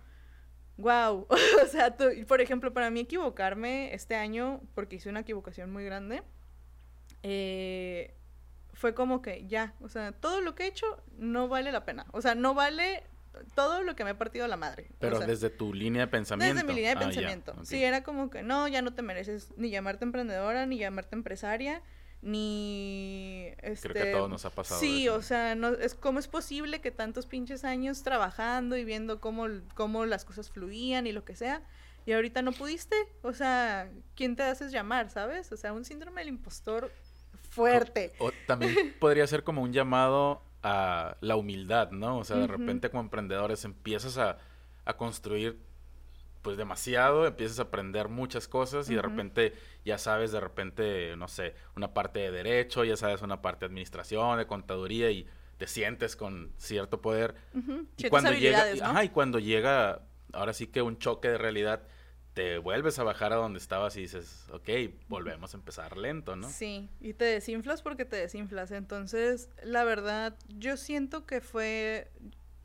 S2: wow. [LAUGHS] o sea, por ejemplo, para mí equivocarme este año, porque hice una equivocación muy grande, eh, fue como que ya, o sea, todo lo que he hecho no vale la pena. O sea, no vale todo lo que me ha partido la madre.
S1: Pero desde tu línea de pensamiento.
S2: Desde mi línea de ah, pensamiento. Sí, era como que no, ya no te mereces ni llamarte emprendedora, ni llamarte empresaria ni este
S1: creo que a este, todos nos ha pasado
S2: sí o sea no es cómo es posible que tantos pinches años trabajando y viendo cómo cómo las cosas fluían y lo que sea y ahorita no pudiste o sea quién te haces llamar sabes o sea un síndrome del impostor fuerte
S1: o, también podría ser como un llamado a la humildad no o sea de repente como emprendedores empiezas a, a construir pues demasiado, empiezas a aprender muchas cosas y de repente ya sabes de repente, no sé, una parte de derecho, ya sabes una parte de administración, de contaduría y te sientes con cierto poder. y cuando llega, y cuando llega ahora sí que un choque de realidad te vuelves a bajar a donde estabas y dices, ok, volvemos a empezar lento, ¿no?
S2: Sí, y te desinflas porque te desinflas. Entonces, la verdad, yo siento que fue,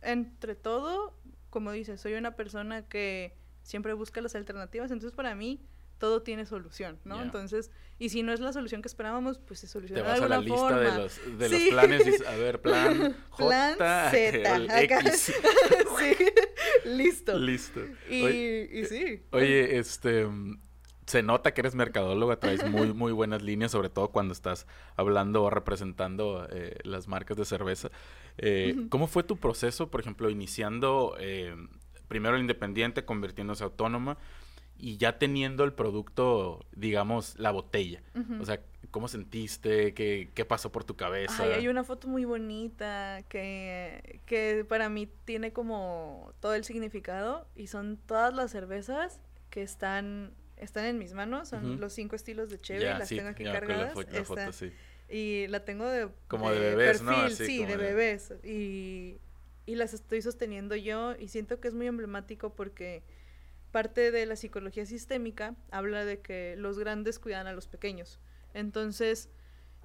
S2: entre todo, como dices, soy una persona que siempre busca las alternativas, entonces para mí todo tiene solución, ¿no? Entonces, y si no es la solución que esperábamos, pues se soluciona
S1: Te vas a la lista de los, de los planes y a ver, plan [LAUGHS] J,
S2: plan Z,
S1: X. [LAUGHS]
S2: sí, listo.
S1: Listo.
S2: Y, y sí.
S1: Oye, este, se nota que eres mercadóloga, traes muy, muy buenas líneas, sobre todo cuando estás hablando o representando eh, las marcas de cerveza. Eh, ¿Cómo fue tu proceso, por ejemplo, iniciando eh, primero el independiente, convirtiéndose autónoma y ya teniendo el producto, digamos, la botella. O sea, ¿cómo sentiste? ¿Qué, ¿Qué, pasó por tu cabeza?
S2: Ay, hay una foto muy bonita que, que para mí tiene como todo el significado y son todas las cervezas que están, están en mis manos, son los cinco estilos de Chevy, las tengo aquí cargadas. La, foto, sí. Y la tengo de...
S1: Como de, bebés,
S2: ¿no? sí, de, bebés. Y y las estoy sosteniendo yo y siento que es muy emblemático porque parte de la psicología sistémica habla de que los grandes cuidan a los pequeños. Entonces,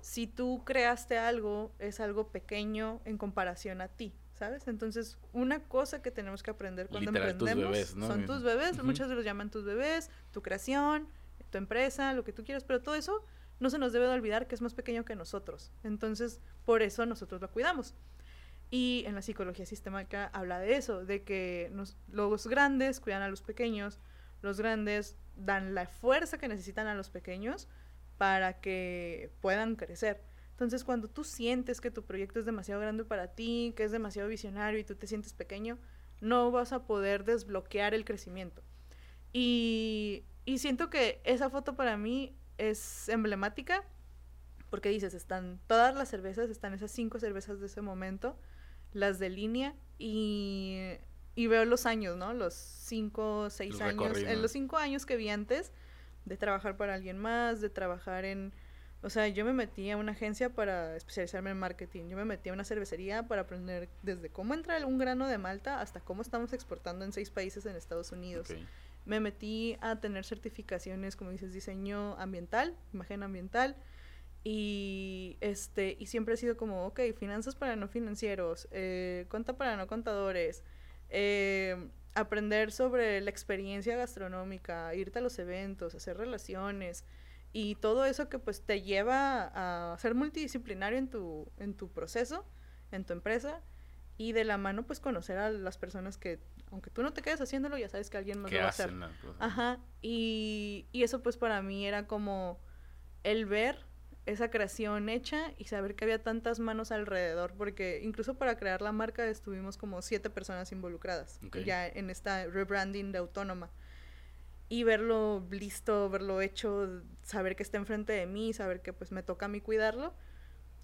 S2: si tú creaste algo, es algo pequeño en comparación a ti, ¿sabes? Entonces, una cosa que tenemos que aprender cuando emprendemos son tus bebés, muchos los llaman tus bebés, tu creación, tu empresa, lo que tú quieras, pero todo eso no se nos debe de olvidar que es más pequeño que nosotros. Entonces, por eso nosotros lo cuidamos. Y en la psicología sistemática habla de eso, de que los grandes cuidan a los pequeños, los grandes dan la fuerza que necesitan a los pequeños para que puedan crecer. Entonces, cuando tú sientes que tu proyecto es demasiado grande para ti, que es demasiado visionario y tú te sientes pequeño, no vas a poder desbloquear el crecimiento. Y, y siento que esa foto para mí es emblemática porque dices, están todas las cervezas, están esas cinco cervezas de ese momento, las de línea, y, y veo los años, ¿no? Los cinco, seis años, en los cinco años que vi antes de trabajar para alguien más, de trabajar en... O sea, yo me metí a una agencia para especializarme en marketing. Yo me metí a una cervecería para aprender desde cómo entra un grano de malta hasta cómo estamos exportando en seis países en Estados Unidos. Me metí a tener certificaciones, como dices, diseño ambiental, imagen ambiental. Y este, y siempre ha sido como, ok, finanzas para no financieros, eh, cuenta para no contadores, eh, aprender sobre la experiencia gastronómica, irte a los eventos, hacer relaciones y todo eso que pues te lleva a ser multidisciplinario en tu, en tu proceso, en tu empresa y de la mano pues conocer a las personas que aunque tú no te quedes haciéndolo ya sabes que alguien más lo va a hacer. Ajá, y, y eso pues para mí era como el ver esa creación hecha y saber que había tantas manos alrededor, porque incluso para crear la marca estuvimos como siete personas involucradas, ya en esta rebranding de autónoma. Y verlo listo, verlo hecho, saber que está enfrente de mí, saber que pues me toca a mí cuidarlo,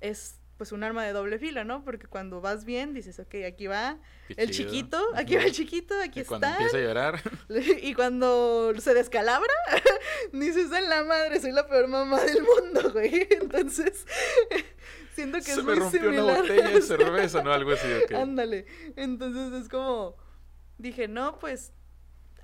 S2: es pues un arma de doble fila, ¿no? Porque cuando vas bien dices, ok, aquí va el chiquito, aquí va el chiquito, aquí y está. Cuando empieza a llorar. [LAUGHS] Y cuando se descalabra, [LAUGHS] dices, en la madre, soy la peor mamá del mundo, güey. [LAUGHS] Entonces, siento que se es me rompió una botella de cerveza, ¿no? Algo así, ok. Ándale. Entonces es como, dije, no, pues,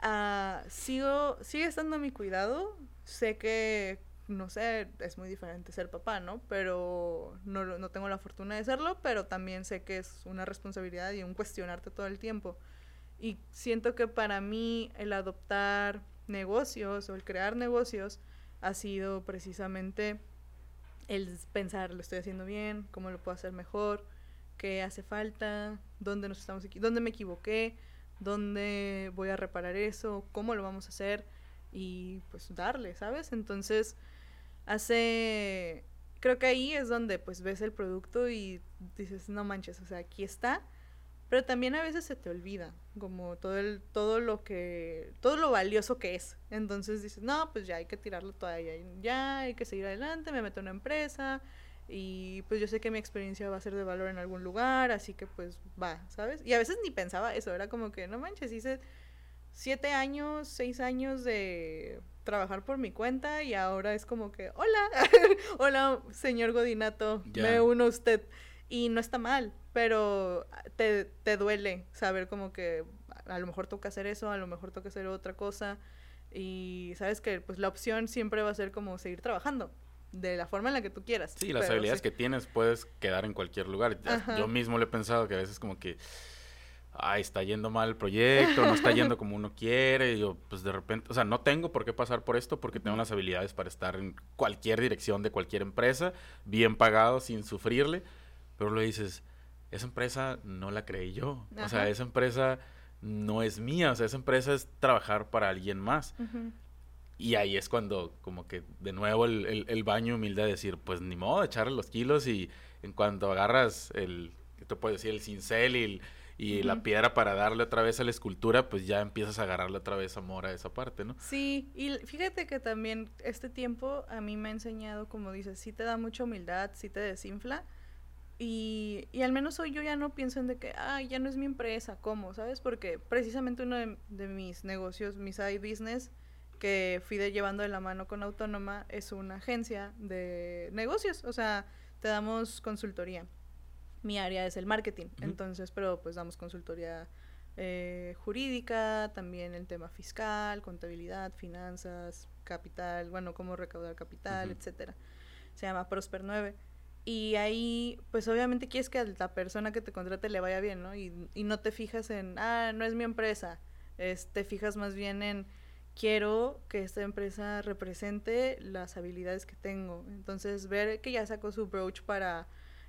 S2: uh, sigo, sigue estando a mi cuidado. Sé que no sé, es muy diferente ser papá, ¿no? Pero no, no tengo la fortuna de serlo, pero también sé que es una responsabilidad y un cuestionarte todo el tiempo. Y siento que para mí el adoptar negocios o el crear negocios ha sido precisamente el pensar, lo estoy haciendo bien, cómo lo puedo hacer mejor, qué hace falta, dónde nos estamos dónde me equivoqué, dónde voy a reparar eso, cómo lo vamos a hacer y pues darle, ¿sabes? Entonces, hace creo que ahí es donde pues ves el producto y dices, no manches, o sea, aquí está. Pero también a veces se te olvida, como todo el, todo lo que, todo lo valioso que es. Entonces dices, no, pues ya hay que tirarlo todavía, ya hay que seguir adelante, me meto en una empresa y pues yo sé que mi experiencia va a ser de valor en algún lugar, así que pues va, ¿sabes? Y a veces ni pensaba eso, era como que, no manches, hice siete años, seis años de trabajar por mi cuenta y ahora es como que, hola, [LAUGHS] hola, señor Godinato, me uno a usted. Y no está mal, pero te, te duele saber como que a lo mejor toca hacer eso, a lo mejor toca hacer otra cosa. Y sabes que pues la opción siempre va a ser como seguir trabajando de la forma en la que tú quieras.
S1: Sí, las habilidades que tienes puedes quedar en cualquier lugar. Yo mismo le he pensado que a veces como que ay, está yendo mal el proyecto, no está yendo como uno quiere, y yo, pues de repente, o sea, no tengo por qué pasar por esto porque tengo las habilidades para estar en cualquier dirección de cualquier empresa, bien pagado, sin sufrirle, pero lo dices, esa empresa no la creí yo, o sea, esa empresa no es mía, o sea, esa empresa es trabajar para alguien más. Y ahí es cuando, como que de nuevo el, el, baño humilde de decir, pues ni modo, echarle los kilos y en cuanto agarras el, ¿qué te puedo decir? El cincel y el y la piedra para darle otra vez a la escultura, pues ya empiezas a agarrarle otra vez amor a esa parte, ¿no?
S2: Sí, y fíjate que también este tiempo a mí me ha enseñado, como dices, sí te da mucha humildad, sí te desinfla. Y, y al menos hoy yo ya no pienso en de que, ah, ya no es mi empresa, ¿cómo? ¿Sabes? Porque precisamente uno de, mis negocios, mi side business, que fui de llevando de la mano con Autónoma, es una agencia de negocios. O sea, te damos consultoría mi área es el marketing, entonces, pero pues damos consultoría eh, jurídica, también el tema fiscal, contabilidad, finanzas, capital, bueno, cómo recaudar capital, etcétera. Se llama Prosper 9. Y ahí, pues obviamente quieres que a la persona que te contrate le vaya bien, ¿no? Y, y no te fijas en, ah, no es mi empresa. Es, te fijas más bien en, quiero que esta empresa represente las habilidades que tengo. Entonces, ver que ya sacó su brooch para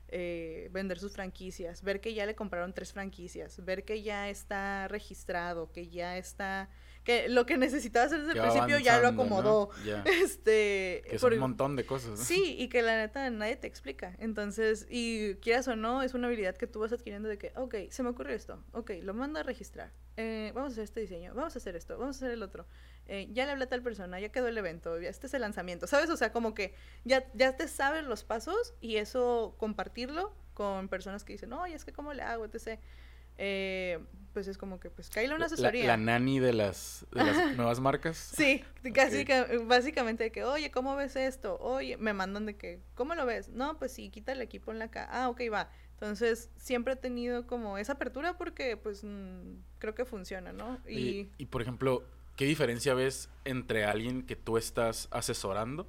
S2: eh, vender sus franquicias, ver que ya le compraron tres franquicias, ver que ya está registrado, que ya está, que lo que necesitaba hacer desde el principio ya lo acomodó. [LAUGHS] Este,
S1: que son un montón de cosas.
S2: Sí, y que la neta nadie te explica. Entonces, y quieras o no, es una habilidad que tú vas adquiriendo de que, ok, se me ocurrió esto, ok, lo mando a registrar, eh, vamos a hacer este diseño, vamos a hacer esto, vamos a hacer el otro. Eh, ya le hablé a tal persona, ya quedó el evento, ya este es el lanzamiento, ¿sabes? O sea, como que ya, ya te saben los pasos y eso compartirlo con personas que dicen, oye, es que cómo le hago, etc. Eh, pues es como que, pues, caíle una asesoría.
S1: La, nani de las, de las [LAUGHS] nuevas marcas. [LAUGHS]
S2: Sí, casi que, básicamente de que, oye, ¿cómo ves esto? Oye, me mandan de que, ¿cómo lo ves? No, pues sí, quita el equipo en la cara. Ah, ok, va. Entonces, siempre he tenido como esa apertura porque, pues, mm, creo que funciona, ¿no?
S1: Y, y, por ejemplo, ¿qué diferencia ves entre alguien que tú estás asesorando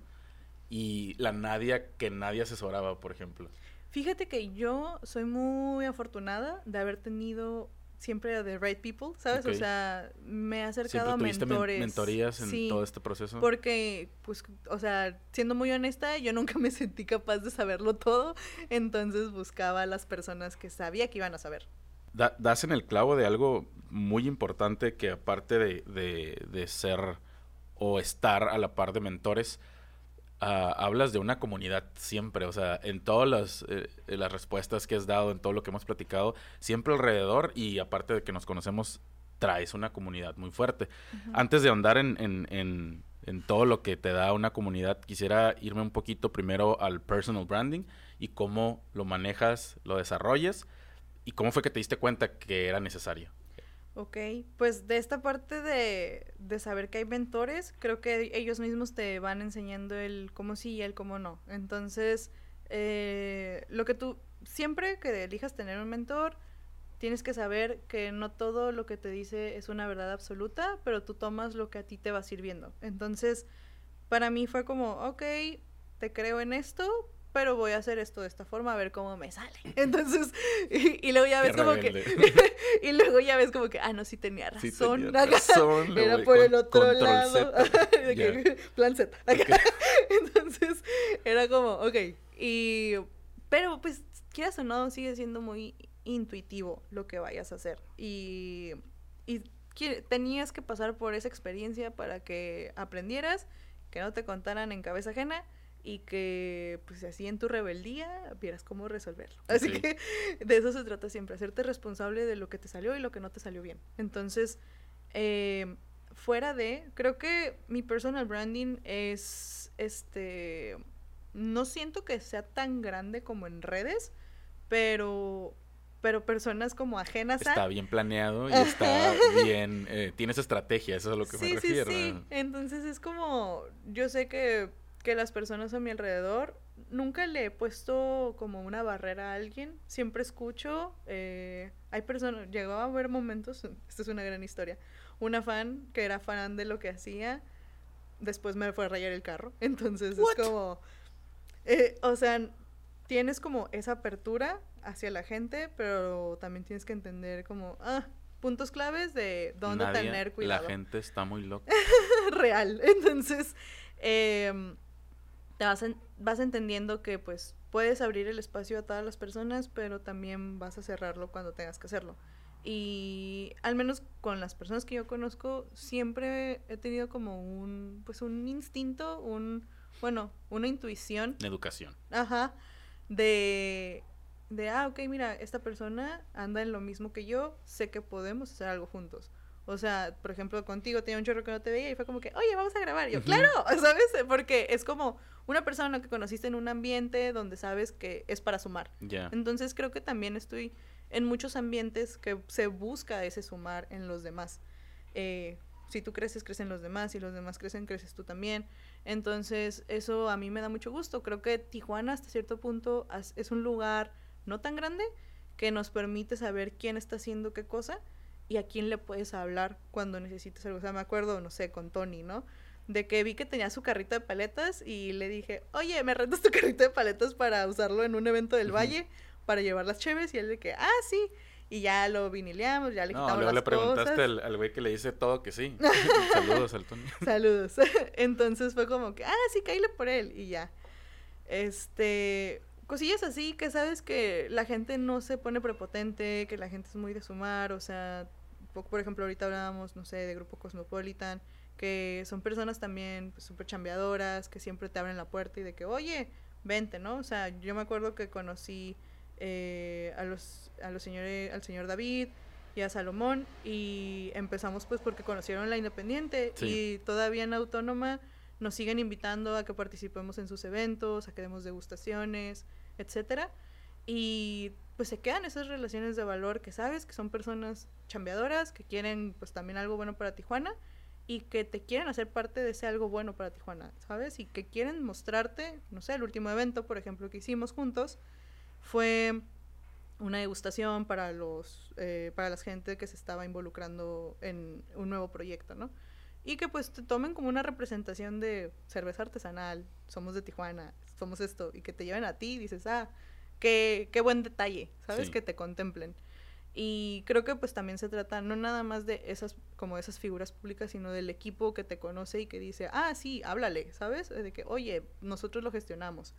S1: y la Nadia que nadie asesoraba, por ejemplo?
S2: Fíjate que yo soy muy afortunada de haber tenido siempre the right people, ¿sabes? O sea, me he acercado a mentores.
S1: mentorías en todo este proceso?
S2: Porque, pues, o sea, siendo muy honesta, yo nunca me sentí capaz de saberlo todo, entonces buscaba a las personas que sabía que iban a saber.
S1: das en el clavo de algo muy importante que aparte de, de, de ser o estar a la par de mentores, Ah, hablas de una comunidad siempre, o sea, en todas las, eh, las respuestas que has dado, en todo lo que hemos platicado, siempre alrededor y aparte de que nos conocemos, traes una comunidad muy fuerte. Antes de andar en, en, en, todo lo que te da una comunidad, quisiera irme un poquito primero al personal branding y cómo lo manejas, lo desarrollas y cómo fue que te diste cuenta que era necesario.
S2: Ok, pues de esta parte de, de, saber que hay mentores, creo que ellos mismos te van enseñando el cómo sí y el cómo no. Entonces, eh, lo que tú, siempre que elijas tener un mentor, tienes que saber que no todo lo que te dice es una verdad absoluta, pero tú tomas lo que a ti te va sirviendo. Entonces, para mí fue como, ok, te creo en esto, pero voy a hacer esto de esta forma a ver cómo me sale. [LAUGHS] Entonces, y, luego ya ves como que, [LAUGHS] y luego ya ves como que, ah, no, sí tenía razón. [LAUGHS] Era por el otro lado. plan Z. Entonces, era como, ok. Y, pero pues, quieras o no, sigue siendo muy intuitivo lo que vayas a hacer. Y, y tenías que pasar por esa experiencia para que aprendieras, que no te contaran en cabeza ajena y que pues así en tu rebeldía vieras cómo resolverlo. Así que de eso se trata siempre, hacerte responsable de lo que te salió y lo que no te salió bien. Entonces, eh, fuera de, creo que mi personal branding es, este, no siento que sea tan grande como en redes, pero pero personas como ajenas
S1: a... Está bien planeado y está bien, eh, tienes estrategia, eso es a lo que me refiero. Sí, sí,
S2: entonces es como, yo sé que que las personas a mi alrededor, nunca le he puesto como una barrera a alguien, siempre escucho, eh, hay personas, llegó a haber momentos, [LAUGHS] esta es una gran historia, una fan que era fan de lo que hacía, después me fue a rayar el carro, [LAUGHS] entonces es como, eh, o sea, tienes como esa apertura hacia la gente, pero también tienes que entender como, ah, puntos claves de dónde tener cuidado.
S1: La gente está muy loca. [LAUGHS]
S2: Real. Entonces, eh, te vas, vas entendiendo que pues puedes abrir el espacio a todas las personas, pero también vas a cerrarlo cuando tengas que hacerlo. Y al menos con las personas que yo conozco, siempre he tenido como un, pues un instinto, un, bueno, una intuición.
S1: Educación.
S2: Ajá. De, de, ah, ok, mira, esta persona anda en lo mismo que yo, sé que podemos hacer algo juntos. O sea, por ejemplo, contigo tenía un chorro que no te veía y fue como que, oye, vamos a grabar. yo, claro, [LAUGHS] ¿sabes? Porque es como una persona que conociste en un ambiente donde sabes que es para sumar. Entonces creo que también estoy en muchos ambientes que se busca ese sumar en los demás. Eh, si tú creces, crecen los demás, si los demás crecen, creces tú también. Entonces eso a mí me da mucho gusto. Creo que Tijuana hasta cierto punto es un lugar no tan grande que nos permite saber quién está haciendo qué cosa y a quién le puedes hablar cuando necesites algo. O sea, me acuerdo, no sé, con Tony, ¿no? De que vi que tenía su carrito de paletas y le dije, oye, ¿me rentas tu [LAUGHS] carrito de paletas para usarlo en un evento del Valle para llevar las cheves? Y él de que, ah, sí. Y ya lo vinileamos, ya le no, quitamos luego le
S1: preguntaste al güey que le dice todo que sí. [LAUGHS] Saludos al Tony. [LAUGHS]
S2: Saludos. Entonces fue como que, ah, sí, caíle por él. Y ya. Este, cosillas así que sabes que la gente no se pone prepotente, que la gente es muy de sumar, o sea, por ejemplo, ahorita hablábamos, no sé, de Grupo Cosmopolitan, que son personas también súper pues, chambeadoras, que siempre te abren la puerta y de que, oye, vente, ¿no? O sea, yo me acuerdo que conocí eh, a los, a los señores, al señor David y a Salomón y empezamos pues porque conocieron la Independiente y todavía en Autónoma nos siguen invitando a que participemos en sus eventos, a que demos degustaciones, etcétera. Y pues se quedan esas relaciones de valor que sabes que son personas chambeadoras, que quieren pues también algo bueno para Tijuana y que te quieren hacer parte de ese algo bueno para Tijuana, ¿sabes? Y que quieren mostrarte, no sé, el último evento, por ejemplo, que hicimos juntos fue una degustación para los eh, para la gente que se estaba involucrando en un nuevo proyecto, ¿no? Y que pues te tomen como una representación de cerveza artesanal, somos de Tijuana, somos esto, y que te lleven a ti y dices, ah, qué, qué buen detalle, ¿sabes? Que te contemplen. Y creo que pues también se trata no nada más de esas como esas figuras públicas, sino del equipo que te conoce y que dice, ah, sí, háblale, ¿sabes? De que, oye, nosotros lo gestionamos,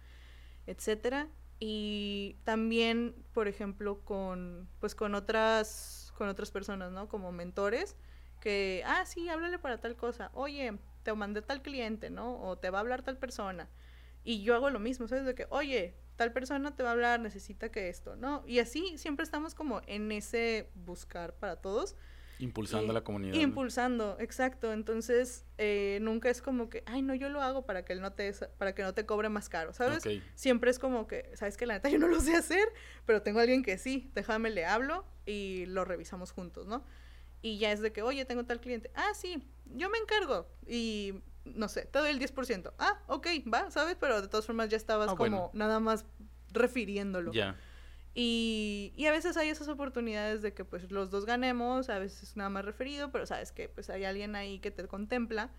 S2: etcétera. Y también, por ejemplo, con pues con otras con otras personas, ¿no? Como mentores que, ah, sí, háblale para tal cosa. Oye, te mandé tal cliente, ¿no? O te va a hablar tal persona. Y yo hago lo mismo, ¿sabes? De que, oye, tal persona te va a hablar, necesita que esto, ¿no? Y así siempre estamos como en ese buscar para todos.
S1: Impulsando a la comunidad.
S2: Impulsando, exacto. Entonces, eh, nunca es como que, ay, no, yo lo hago para que no te, para que no te cobre más caro, ¿sabes? Siempre es como que, ¿sabes que La neta yo no lo sé hacer, pero tengo a alguien que sí, déjame, le hablo y lo revisamos juntos, ¿no? Y ya es de que, oye, tengo tal cliente. Ah, sí, yo me encargo. Y no sé, te doy el 10%. Ah, ok, va, ¿sabes? Pero de todas formas ya estabas ah, como nada más refiriéndolo. Ya. Y, y, a veces hay esas oportunidades de que pues los dos ganemos, a veces nada más referido, pero sabes que pues hay alguien ahí que te contempla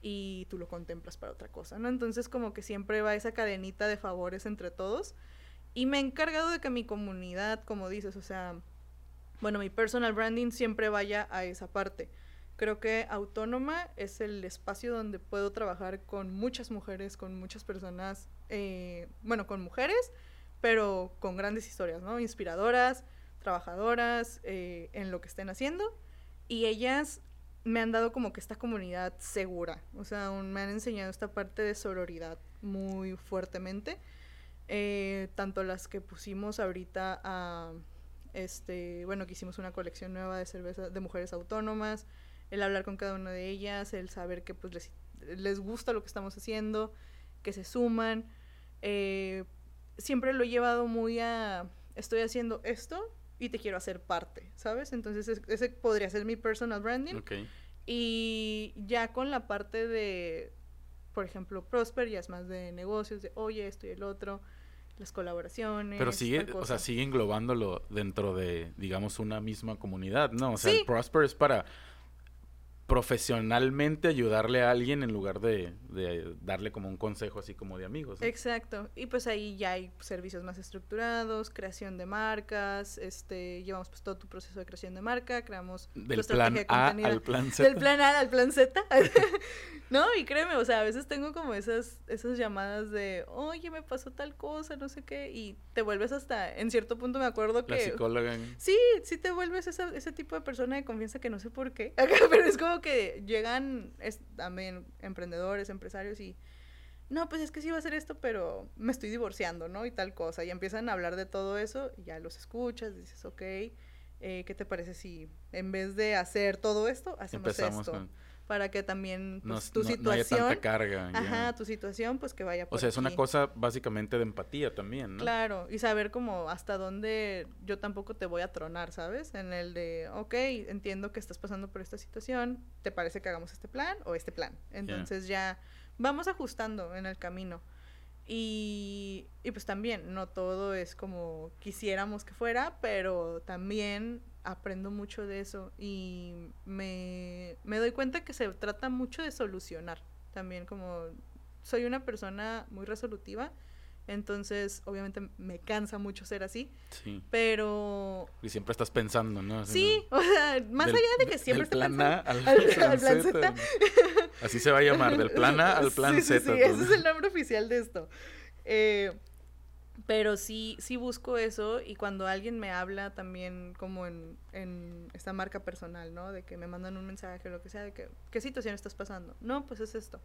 S2: y tú lo contemplas para otra cosa, ¿no? Entonces como que siempre va esa cadenita de favores entre todos. Y me he encargado de que mi comunidad, como dices, o sea, bueno, mi personal branding siempre vaya a esa parte. Creo que autónoma es el espacio donde puedo trabajar con muchas mujeres, con muchas personas, eh, bueno, con mujeres, pero con grandes historias, ¿no? Inspiradoras, trabajadoras, eh, en lo que estén haciendo. Y ellas me han dado como que esta comunidad segura, o sea, me han enseñado esta parte de sororidad muy fuertemente. Eh, tanto las que pusimos ahorita a, este, bueno, que hicimos una colección nueva de cerveza de mujeres autónomas, el hablar con cada una de ellas, el saber que pues les, les gusta lo que estamos haciendo, que se suman. Eh, siempre lo he llevado muy a, estoy haciendo esto y te quiero hacer parte, ¿sabes? Entonces ese podría ser mi personal branding. Y ya con la parte de, por ejemplo, Prosper, ya es más de negocios, de oye, esto y el otro, las colaboraciones.
S1: Pero sigue, o sea, sigue englobándolo dentro de, digamos, una misma comunidad, ¿no? O sea, el Prosper es para profesionalmente ayudarle a alguien en lugar de, darle como un consejo así como de amigos.
S2: Exacto. Y pues ahí ya hay servicios más estructurados, creación de marcas, este, llevamos pues todo tu proceso de creación de marca, creamos
S1: del plan A al plan Z.
S2: Del plan A al plan Z. no, y créeme, o sea, a veces tengo como esas esas llamadas de, "Oye, me pasó tal cosa, no sé qué", y te vuelves hasta en cierto punto me acuerdo que
S1: La psicóloga.
S2: Sí, sí te vuelves ese tipo de persona de confianza que no sé por qué. [LAUGHS] Pero es como que llegan también emprendedores, empresarios y no, pues es que sí va a ser esto, pero me estoy divorciando, ¿no? Y tal cosa. Y empiezan a hablar de todo eso y ya los escuchas, dices, ok, eh, ¿qué te parece si en vez de hacer todo esto, hacemos esto? Para que también pues, tu situación
S1: no tanta carga
S2: ajá tu situación pues que vaya
S1: por o sea es una cosa básicamente de empatía también ¿no?
S2: claro y saber como hasta dónde yo tampoco te voy a tronar sabes en el de ok, entiendo que estás pasando por esta situación te parece que hagamos este plan o este plan entonces ya vamos ajustando en el camino. Y, y pues también no todo es como quisiéramos que fuera pero también aprendo mucho de eso y me, doy cuenta que se trata mucho de solucionar. También como soy una persona muy resolutiva, entonces obviamente me cansa mucho ser así. Sí. Pero...
S1: Y siempre estás pensando, ¿no?
S2: sí, o sea, más allá de que siempre
S1: del plan A al, plan, Z. Así se va a llamar, del plan A al [LAUGHS] plan
S2: sí,
S1: Z.
S2: Sí, ese es el nombre oficial de esto. Eh, Pero sí, sí busco eso y cuando alguien me habla también como en, en esta marca personal, ¿no? De que me mandan un mensaje o lo que sea, de que, ¿qué situación estás pasando? No, pues es esto.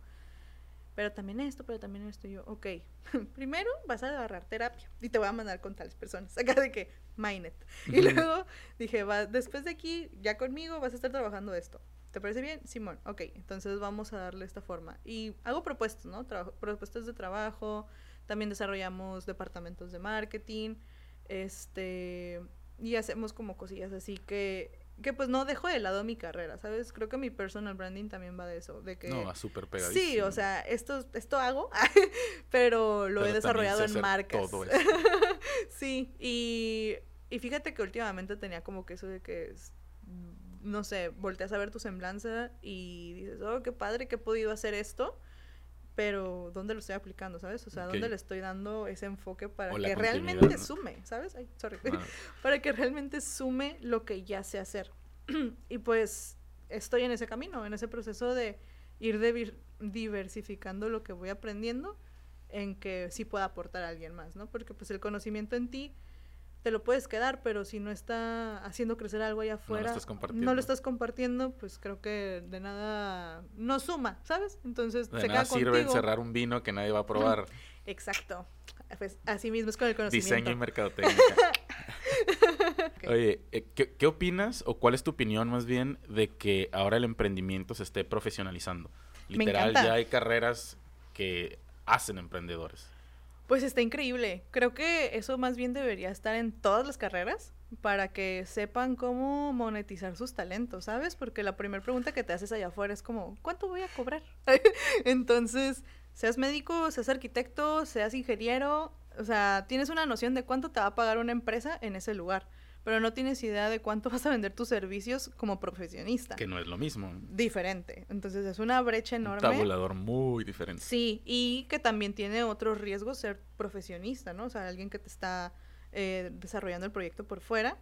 S2: Pero también esto, pero también esto. Yo, ok, [LAUGHS] primero vas a agarrar terapia y te voy a mandar con tales personas. [LAUGHS] Acá de que, Mainet. Y luego dije, va, después de aquí, ya conmigo vas a estar trabajando esto. ¿Te parece bien? Simón, ok, entonces vamos a darle esta forma. Y hago propuestas, ¿no? propuestas de trabajo, también desarrollamos departamentos de marketing, este, y hacemos como cosillas así que, que pues no dejo de lado mi carrera, ¿sabes? Creo que mi personal branding también va de eso, de que...
S1: No, va súper pegadísimo.
S2: Sí, o sea, esto, esto hago, [LAUGHS] pero lo he desarrollado en marcas. Todo [LAUGHS] eso. sí, y, y fíjate que últimamente tenía como que eso de que no sé, volteas a ver tu semblanza y dices, oh, qué padre que he podido hacer esto, pero ¿dónde lo estoy aplicando, sabes? O sea, ¿dónde le estoy dando ese enfoque para que realmente sume, ¿sabes? Ay, sorry. [LAUGHS] para que realmente sume lo que ya sé hacer. [CLEARS THROAT] y pues estoy en ese camino, en ese proceso de ir diversificando lo que voy aprendiendo en que sí pueda aportar a alguien más, ¿no? Porque pues el conocimiento en ti te lo puedes quedar, pero si no está haciendo crecer algo allá afuera, no lo estás compartiendo, no lo estás compartiendo pues creo que de nada no suma, ¿sabes? Entonces
S1: de nada sirve encerrar un vino que nadie va a probar. [LAUGHS]
S2: Exacto. Pues, así mismo es con el conocimiento.
S1: Diseño y mercadotecnia. [LAUGHS] Oye, eh, ¿qué, ¿qué, opinas o cuál es tu opinión más bien de que ahora el emprendimiento se esté profesionalizando? Literal, ya hay carreras que hacen emprendedores.
S2: Pues está increíble. Creo que eso más bien debería estar en todas las carreras para que sepan cómo monetizar sus talentos, ¿sabes? Porque la primera pregunta que te haces allá afuera es como, ¿cuánto voy a cobrar? [LAUGHS] Entonces, seas médico, seas arquitecto, seas ingeniero, o sea, tienes una noción de cuánto te va a pagar una empresa en ese lugar pero no tienes idea de cuánto [LAUGHS] vas a vender tus servicios como profesionista.
S1: Que no es lo mismo.
S2: Diferente. Entonces es una brecha enorme.
S1: Un tabulador muy diferente.
S2: Sí, y que también tiene otros riesgos ser profesionista, ¿no? O sea, alguien que te está eh, desarrollando el proyecto por fuera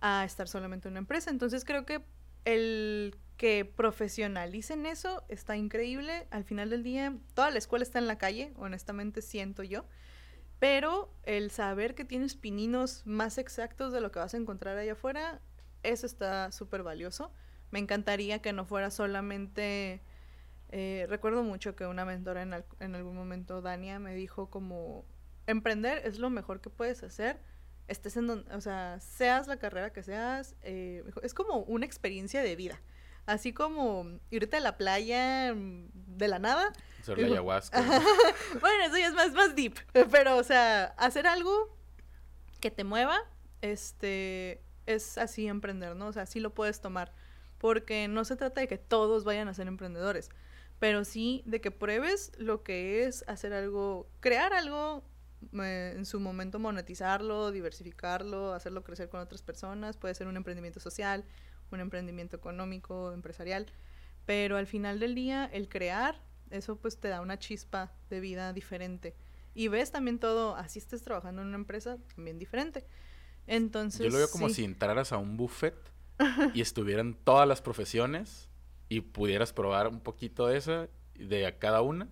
S2: a estar solamente en una empresa. Entonces creo que el que profesionalicen eso está increíble. Al final del día, toda la escuela está en la calle, honestamente siento yo. Pero el saber que tienes pininos más exactos de lo que vas a encontrar allá afuera, eso está súper valioso. Me encantaría que no fuera solamente... Eh, recuerdo mucho que una mentora en, algún momento, Dania, me dijo como, emprender es lo mejor que puedes hacer estés en donde, o sea, seas la carrera que seas, eh, es como una experiencia de vida. Así como irte a la playa mm, de la nada.
S1: Hacer la ayahuasca. [LAUGHS]
S2: bueno, eso ya es más, más deep. Pero, o sea, hacer algo que te mueva, este, es así emprender, ¿no? O sea, así lo puedes tomar. Porque no se trata de que todos vayan a ser emprendedores, pero sí de que pruebes lo que es hacer algo, crear algo, eh, en su momento monetizarlo, diversificarlo, hacerlo crecer con otras personas, puede ser un emprendimiento social, un emprendimiento económico, empresarial, pero al final del día el crear, eso pues te da una chispa de vida diferente. Y ves también todo, así estés trabajando en una empresa, también diferente. Entonces...
S1: Yo lo veo como si entraras a un buffet [LAUGHS] y estuvieran todas las profesiones y pudieras probar un poquito de esa de a cada una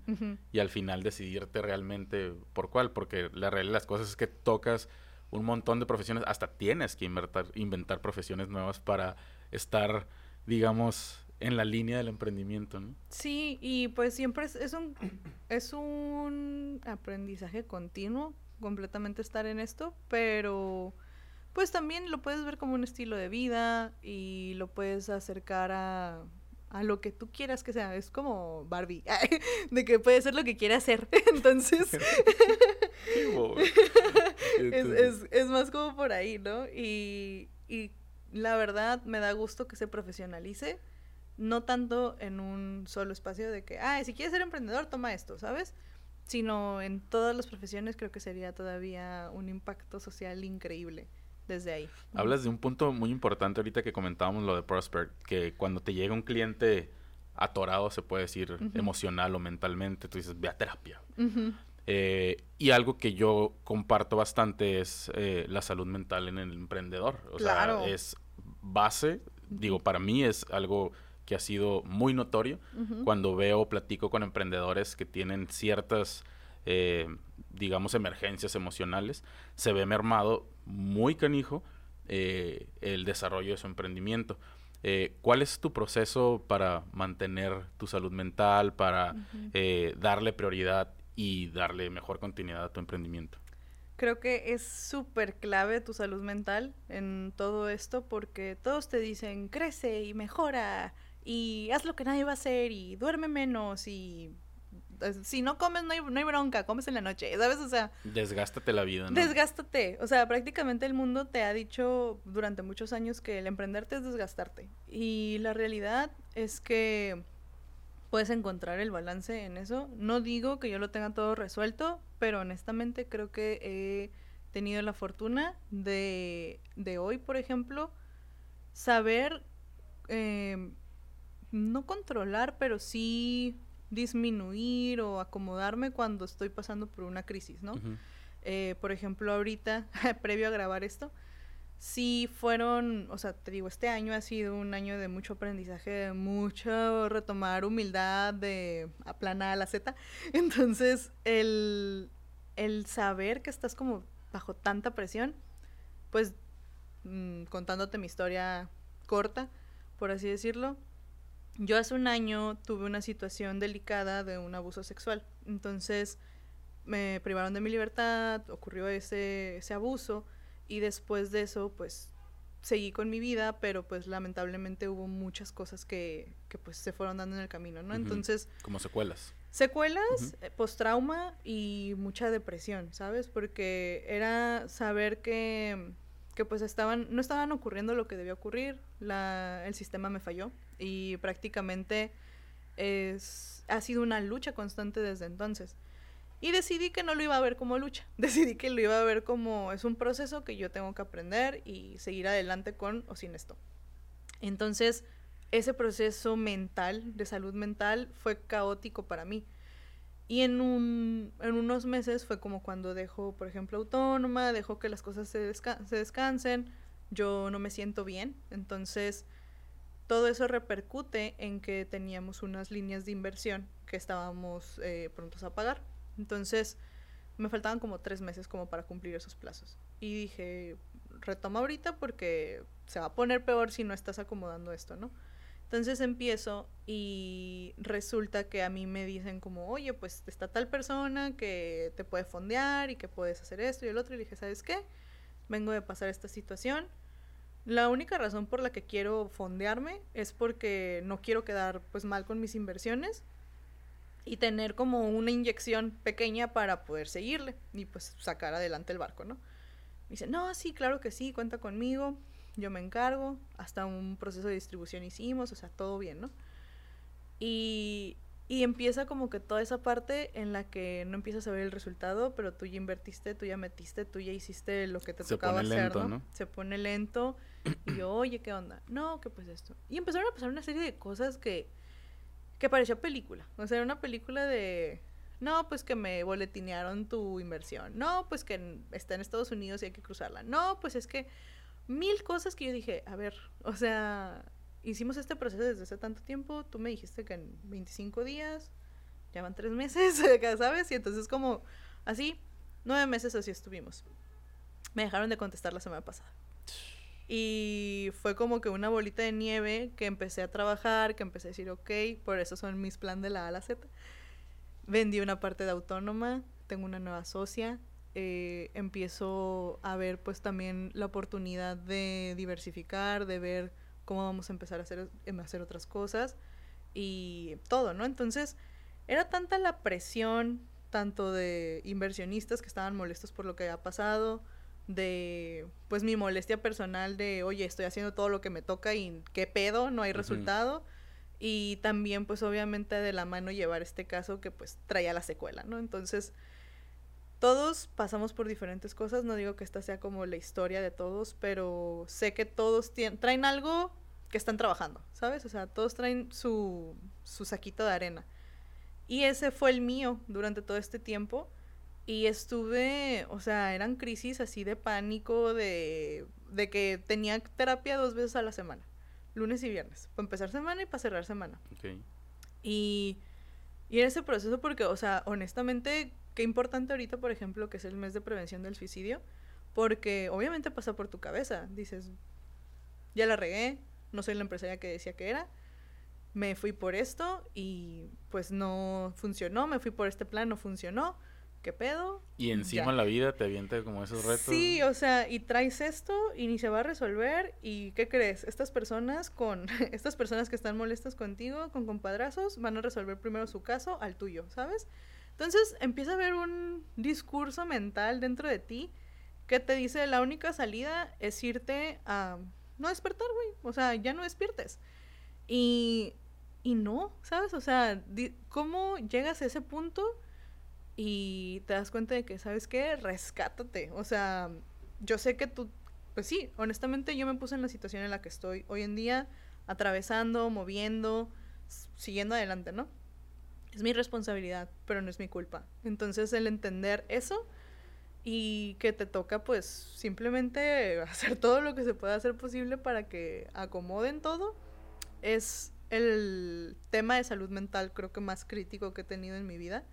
S1: y al final decidirte realmente por cuál, porque la realidad de las cosas es que tocas un montón de profesiones, hasta tienes que inventar, inventar profesiones nuevas para estar, digamos, en la línea del emprendimiento, ¿no?
S2: Sí, y pues siempre es, un, es un aprendizaje continuo, completamente estar en esto, pero pues también lo puedes ver como un estilo de vida y lo puedes acercar a, a lo que tú quieras que sea. Es como Barbie, [LAUGHS] de que puede ser lo que quiera hacer. [LAUGHS] Entonces, [LAUGHS] es, es, es, más como por ahí, ¿no? Y, y la verdad me da gusto que se profesionalice, no tanto en un solo espacio de que, ah, si quieres ser emprendedor, toma esto, ¿sabes? Sino en todas las profesiones creo que sería todavía un impacto social increíble desde ahí.
S1: Hablas de un punto muy importante ahorita que comentábamos lo de Prosper, que cuando te llega un cliente atorado, se puede decir, emocional o mentalmente, tú dices, ve a terapia. Eh, y algo que yo comparto bastante es eh, la salud mental en el emprendedor. O sea, es base, digo, para mí es algo que ha sido muy notorio cuando veo, platico con emprendedores que tienen ciertas, eh, digamos, emergencias emocionales, se ve mermado muy canijo eh, el desarrollo de su emprendimiento. Eh, ¿Cuál es tu proceso para mantener tu salud mental, para eh, darle prioridad y darle mejor continuidad a tu emprendimiento?
S2: Creo que es súper clave tu salud mental en todo esto porque todos te dicen crece y mejora y haz lo que nadie va a hacer y duerme menos y si no comes no hay, no hay bronca, comes en la noche, ¿sabes? O sea...
S1: Desgástate la vida, ¿no?
S2: Desgástate. O sea, prácticamente el mundo te ha dicho durante muchos años que el emprenderte es desgastarte. Y la realidad es que puedes encontrar el balance en eso. No digo que yo lo tenga todo resuelto, pero honestamente creo que he tenido la fortuna de, de hoy, por ejemplo, saber... Eh, no controlar, pero sí disminuir o acomodarme cuando estoy pasando por una crisis, ¿no? Eh, por ejemplo, ahorita, [LAUGHS] previo a grabar esto, sí fueron, o sea, te digo, este año ha sido un año de mucho aprendizaje, de mucho retomar humildad, de aplanar la Z. [LAUGHS] Entonces, el, el saber que estás como bajo tanta presión, pues mm, contándote mi historia corta, por así decirlo, yo hace un año tuve una situación delicada de un abuso sexual. Entonces me privaron de mi libertad, ocurrió ese, ese abuso y después de eso pues seguí con mi vida, pero pues lamentablemente hubo muchas cosas que, que pues se fueron dando en el camino, ¿no? Entonces...
S1: Como secuelas.
S2: Secuelas, eh, post-trauma y mucha depresión, ¿sabes? Porque era saber que, que pues estaban, no estaban ocurriendo lo que debía ocurrir, la, el sistema me falló y prácticamente es, ha sido una lucha constante desde entonces. Y decidí que no lo iba a ver como lucha, [LAUGHS] decidí que lo iba a ver como es un proceso que yo tengo que aprender y seguir adelante con o sin esto. Entonces, ese proceso mental, de salud mental, fue caótico para mí. Y en, un, en unos meses fue como cuando dejo, por ejemplo, autónoma, dejo que las cosas se, se descansen, yo no me siento bien, entonces todo eso repercute en que teníamos unas líneas de inversión que estábamos eh, prontos a pagar. Entonces, me faltaban como tres meses como para cumplir esos plazos. Y dije, retoma ahorita porque se va a poner peor si no estás acomodando esto, ¿no? Entonces empiezo y resulta que a mí me dicen como, oye, pues está tal persona que te puede fondear y que puedes hacer esto y el otro. Y dije, ¿sabes qué? Vengo de pasar esta situación la única razón por la que quiero fondearme es porque no quiero quedar pues mal con mis inversiones y tener como una inyección pequeña para poder seguirle y pues sacar adelante el barco, ¿no? dice, no, sí, claro que sí, cuenta conmigo, yo me encargo, hasta un proceso de distribución hicimos, o sea, todo bien, ¿no? Y y empieza como que toda esa parte en la que no empiezas a ver el resultado, pero tú ya invertiste, tú ya metiste, tú ya hiciste lo que te tocaba hacer, ¿no? Se pone lento y yo, oye, ¿qué onda? No, que pues esto. Y empezaron a pasar una serie de cosas que, que parecía película. O sea, era una película de, no, pues que me boletinearon tu inversión. No, pues que está en Estados Unidos y hay que cruzarla. No, pues es que mil cosas que yo dije, a ver, o sea, hicimos este proceso desde hace tanto tiempo, tú me dijiste que en 25 días, ya van tres meses, [LAUGHS] ¿sabes? Y entonces como así, nueve meses así estuvimos. Me dejaron de contestar la semana pasada. Y fue como que una bolita de nieve que empecé a trabajar, que empecé a decir, ok, por eso son mis planes de la A a la Z. Vendí una parte de autónoma, tengo una nueva socia, eh, empiezo a ver pues también la oportunidad de diversificar, de ver cómo vamos a empezar a hacer, em, a hacer otras cosas y todo, ¿no? Entonces, era tanta la presión, tanto de inversionistas que estaban molestos por lo que había pasado, de pues mi molestia personal de, oye, estoy haciendo todo lo que me toca y qué pedo, no hay resultado. Y también pues obviamente de la mano llevar este caso que pues traía la secuela, ¿no? Entonces, todos pasamos por diferentes cosas, no digo que esta sea como la historia de todos, pero sé que todos traen algo que están trabajando, ¿sabes? O sea, todos traen su, su saquito de arena. Y ese fue el mío durante todo este tiempo. Y estuve, o sea, eran crisis así de pánico, de, de que tenía terapia dos veces a la semana, lunes y viernes, para empezar semana y para cerrar semana. Y Y en ese proceso porque, o sea, honestamente, qué importante ahorita, por ejemplo, que es el mes de prevención del suicidio, porque obviamente pasa por tu cabeza. Dices, ya la regué, no soy la empresaria que decía que era, me fui por esto y pues no funcionó, me fui por este plan, no funcionó ¿qué pedo?
S1: Y encima la vida te avienta como esos retos.
S2: Sí, o sea, y traes esto y ni se va a resolver. ¿Y qué crees? Estas personas con, [LAUGHS] estas personas que están molestas contigo, con compadrazos, van a resolver primero su caso al tuyo, ¿sabes? Entonces empieza a haber un discurso mental dentro de ti que te dice la única salida es irte a no despertar, güey. O sea, ya no despiertes. Y, y no, ¿sabes? O sea, ¿cómo llegas a ese punto? Y te das cuenta de que, ¿sabes qué? Rescátate. O sea, yo sé que tú, pues sí, honestamente yo me puse en la situación en la que estoy hoy en día, atravesando, moviendo, siguiendo adelante, ¿no? Es mi responsabilidad, pero no es mi culpa. Entonces el entender eso y que te toca pues simplemente [LAUGHS] hacer todo lo que se pueda hacer posible para que acomoden todo es el tema de salud mental creo que más crítico que he tenido en mi vida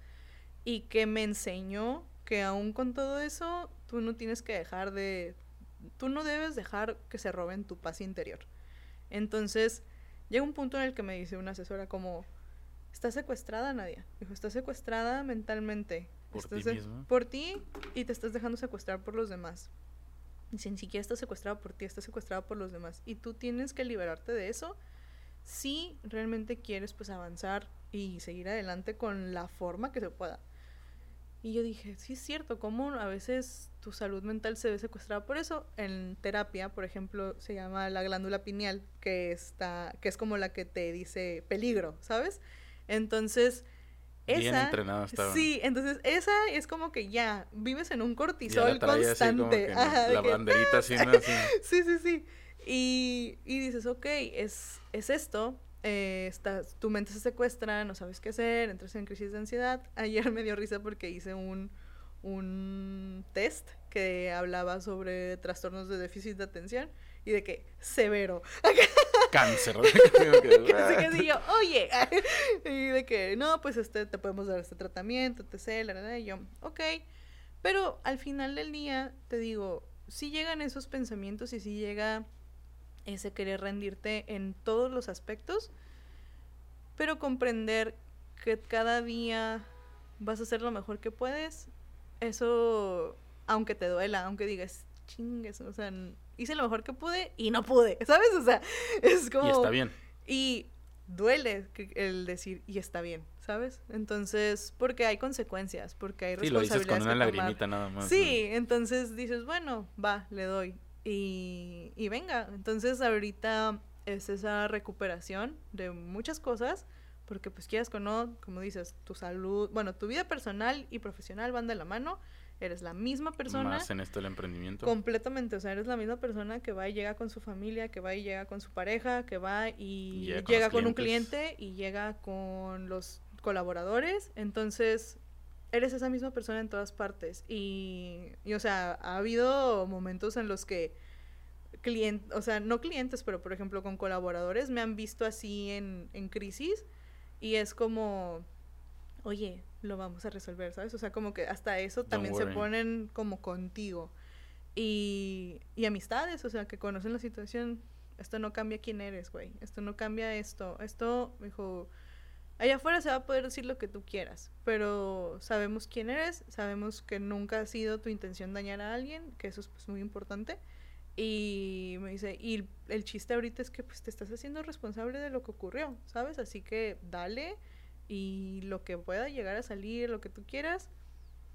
S2: y que me enseñó que aún con todo eso, tú no tienes que dejar de, tú no debes dejar que se roben tu paz interior. Entonces, llega un punto en el que me dice una asesora como, estás secuestrada, Nadia. Dijo, estás secuestrada mentalmente.
S1: Por
S2: ti
S1: mismo.
S2: Por ti y te estás dejando secuestrar por los demás. Dice, ni siquiera estás secuestrada por ti, estás secuestrada por los demás. Y tú tienes que liberarte de eso si realmente quieres pues avanzar y seguir adelante con la forma que se pueda. Y yo dije, sí es cierto, como a veces tu salud mental se ve secuestrada por eso. En terapia, por ejemplo, se llama la glándula pineal, que está, que es como la que te dice peligro, ¿sabes? Entonces,
S1: esa, Bien entrenado estaba.
S2: Sí, entonces esa es como que ya vives en un cortisol constante.
S1: la banderita así, ¿no? [LAUGHS]
S2: sí, sí, sí. Y, y dices, ok, es, es esto, eh, estás, tu mente se secuestra, no sabes qué hacer, entras en crisis de ansiedad. [LAUGHS] Ayer me dio risa porque hice un, un test que hablaba sobre trastornos de déficit de atención y de que severo. [LAUGHS]
S1: Cáncer. [LAUGHS]
S2: que sí, yo, oye. y de que, no, pues este, te podemos dar este tratamiento, etc. La verdad, y yo, ok. Pero al final del día, te digo, si llegan esos pensamientos y si llega ese querer rendirte en todos los aspectos, pero comprender que cada día vas a hacer lo mejor que puedes, eso, aunque te duela, aunque digas, chingues, o sea, hice lo mejor que pude y no pude, [LAUGHS] ¿sabes? O sea, es como...
S1: Y está bien.
S2: Y duele el decir, y está bien, ¿sabes? Entonces, porque hay consecuencias, porque hay responsabilidades. Sí, lo dices con una lagrimita
S1: nada más.
S2: Sí, entonces dices, bueno, va, le doy. Y, y venga, entonces ahorita es esa recuperación de muchas cosas, porque pues quieras o no, como dices, tu salud, bueno, tu vida personal y profesional van de la mano, eres la misma persona.
S1: Más en esto del emprendimiento.
S2: Completamente, o sea, eres la misma persona que va y llega con su familia, que va y llega con su pareja, que va y, llega, con, un cliente y llega con los colaboradores, entonces eres esa misma persona en todas partes. Y, o sea, ha habido momentos en los que clientes, o sea, no clientes, pero por ejemplo con colaboradores me han visto así en, en crisis y es como, oye, lo vamos a resolver, ¿sabes? O sea, como que hasta eso también se ponen como contigo. Y, y amistades, o sea, que conocen la situación. Esto no cambia quién eres, güey. Esto no cambia esto. Esto, dijo, Allá afuera se va a poder decir lo que tú quieras, pero sabemos quién eres, sabemos que nunca ha sido tu intención dañar a alguien, que eso es pues, muy importante. Y me dice, y el chiste ahorita es que pues te estás haciendo responsable de lo que ocurrió, ¿sabes? Así que dale y lo que pueda llegar a salir, lo que tú quieras,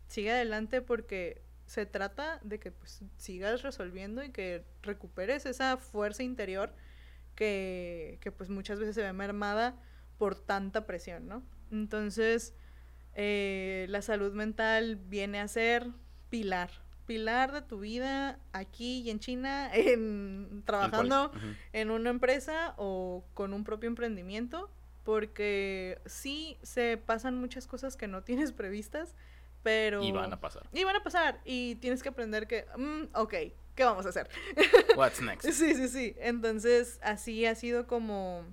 S2: sigue adelante porque se trata de que pues sigas resolviendo y que recuperes esa fuerza interior que, que pues muchas veces se ve mermada por tanta presión, ¿no? Entonces, eh, la salud mental viene a ser pilar, pilar de tu vida aquí y en China, [LAUGHS] en, trabajando en una empresa o con un propio emprendimiento, porque sí se pasan muchas cosas que no [LAUGHS] tienes previstas, pero...
S1: Y van a pasar.
S2: Y van a pasar, y tienes que aprender que, mm, ok, ¿qué vamos a hacer?
S1: What's next? [LAUGHS]
S2: sí, sí, sí. Entonces, así ha sido como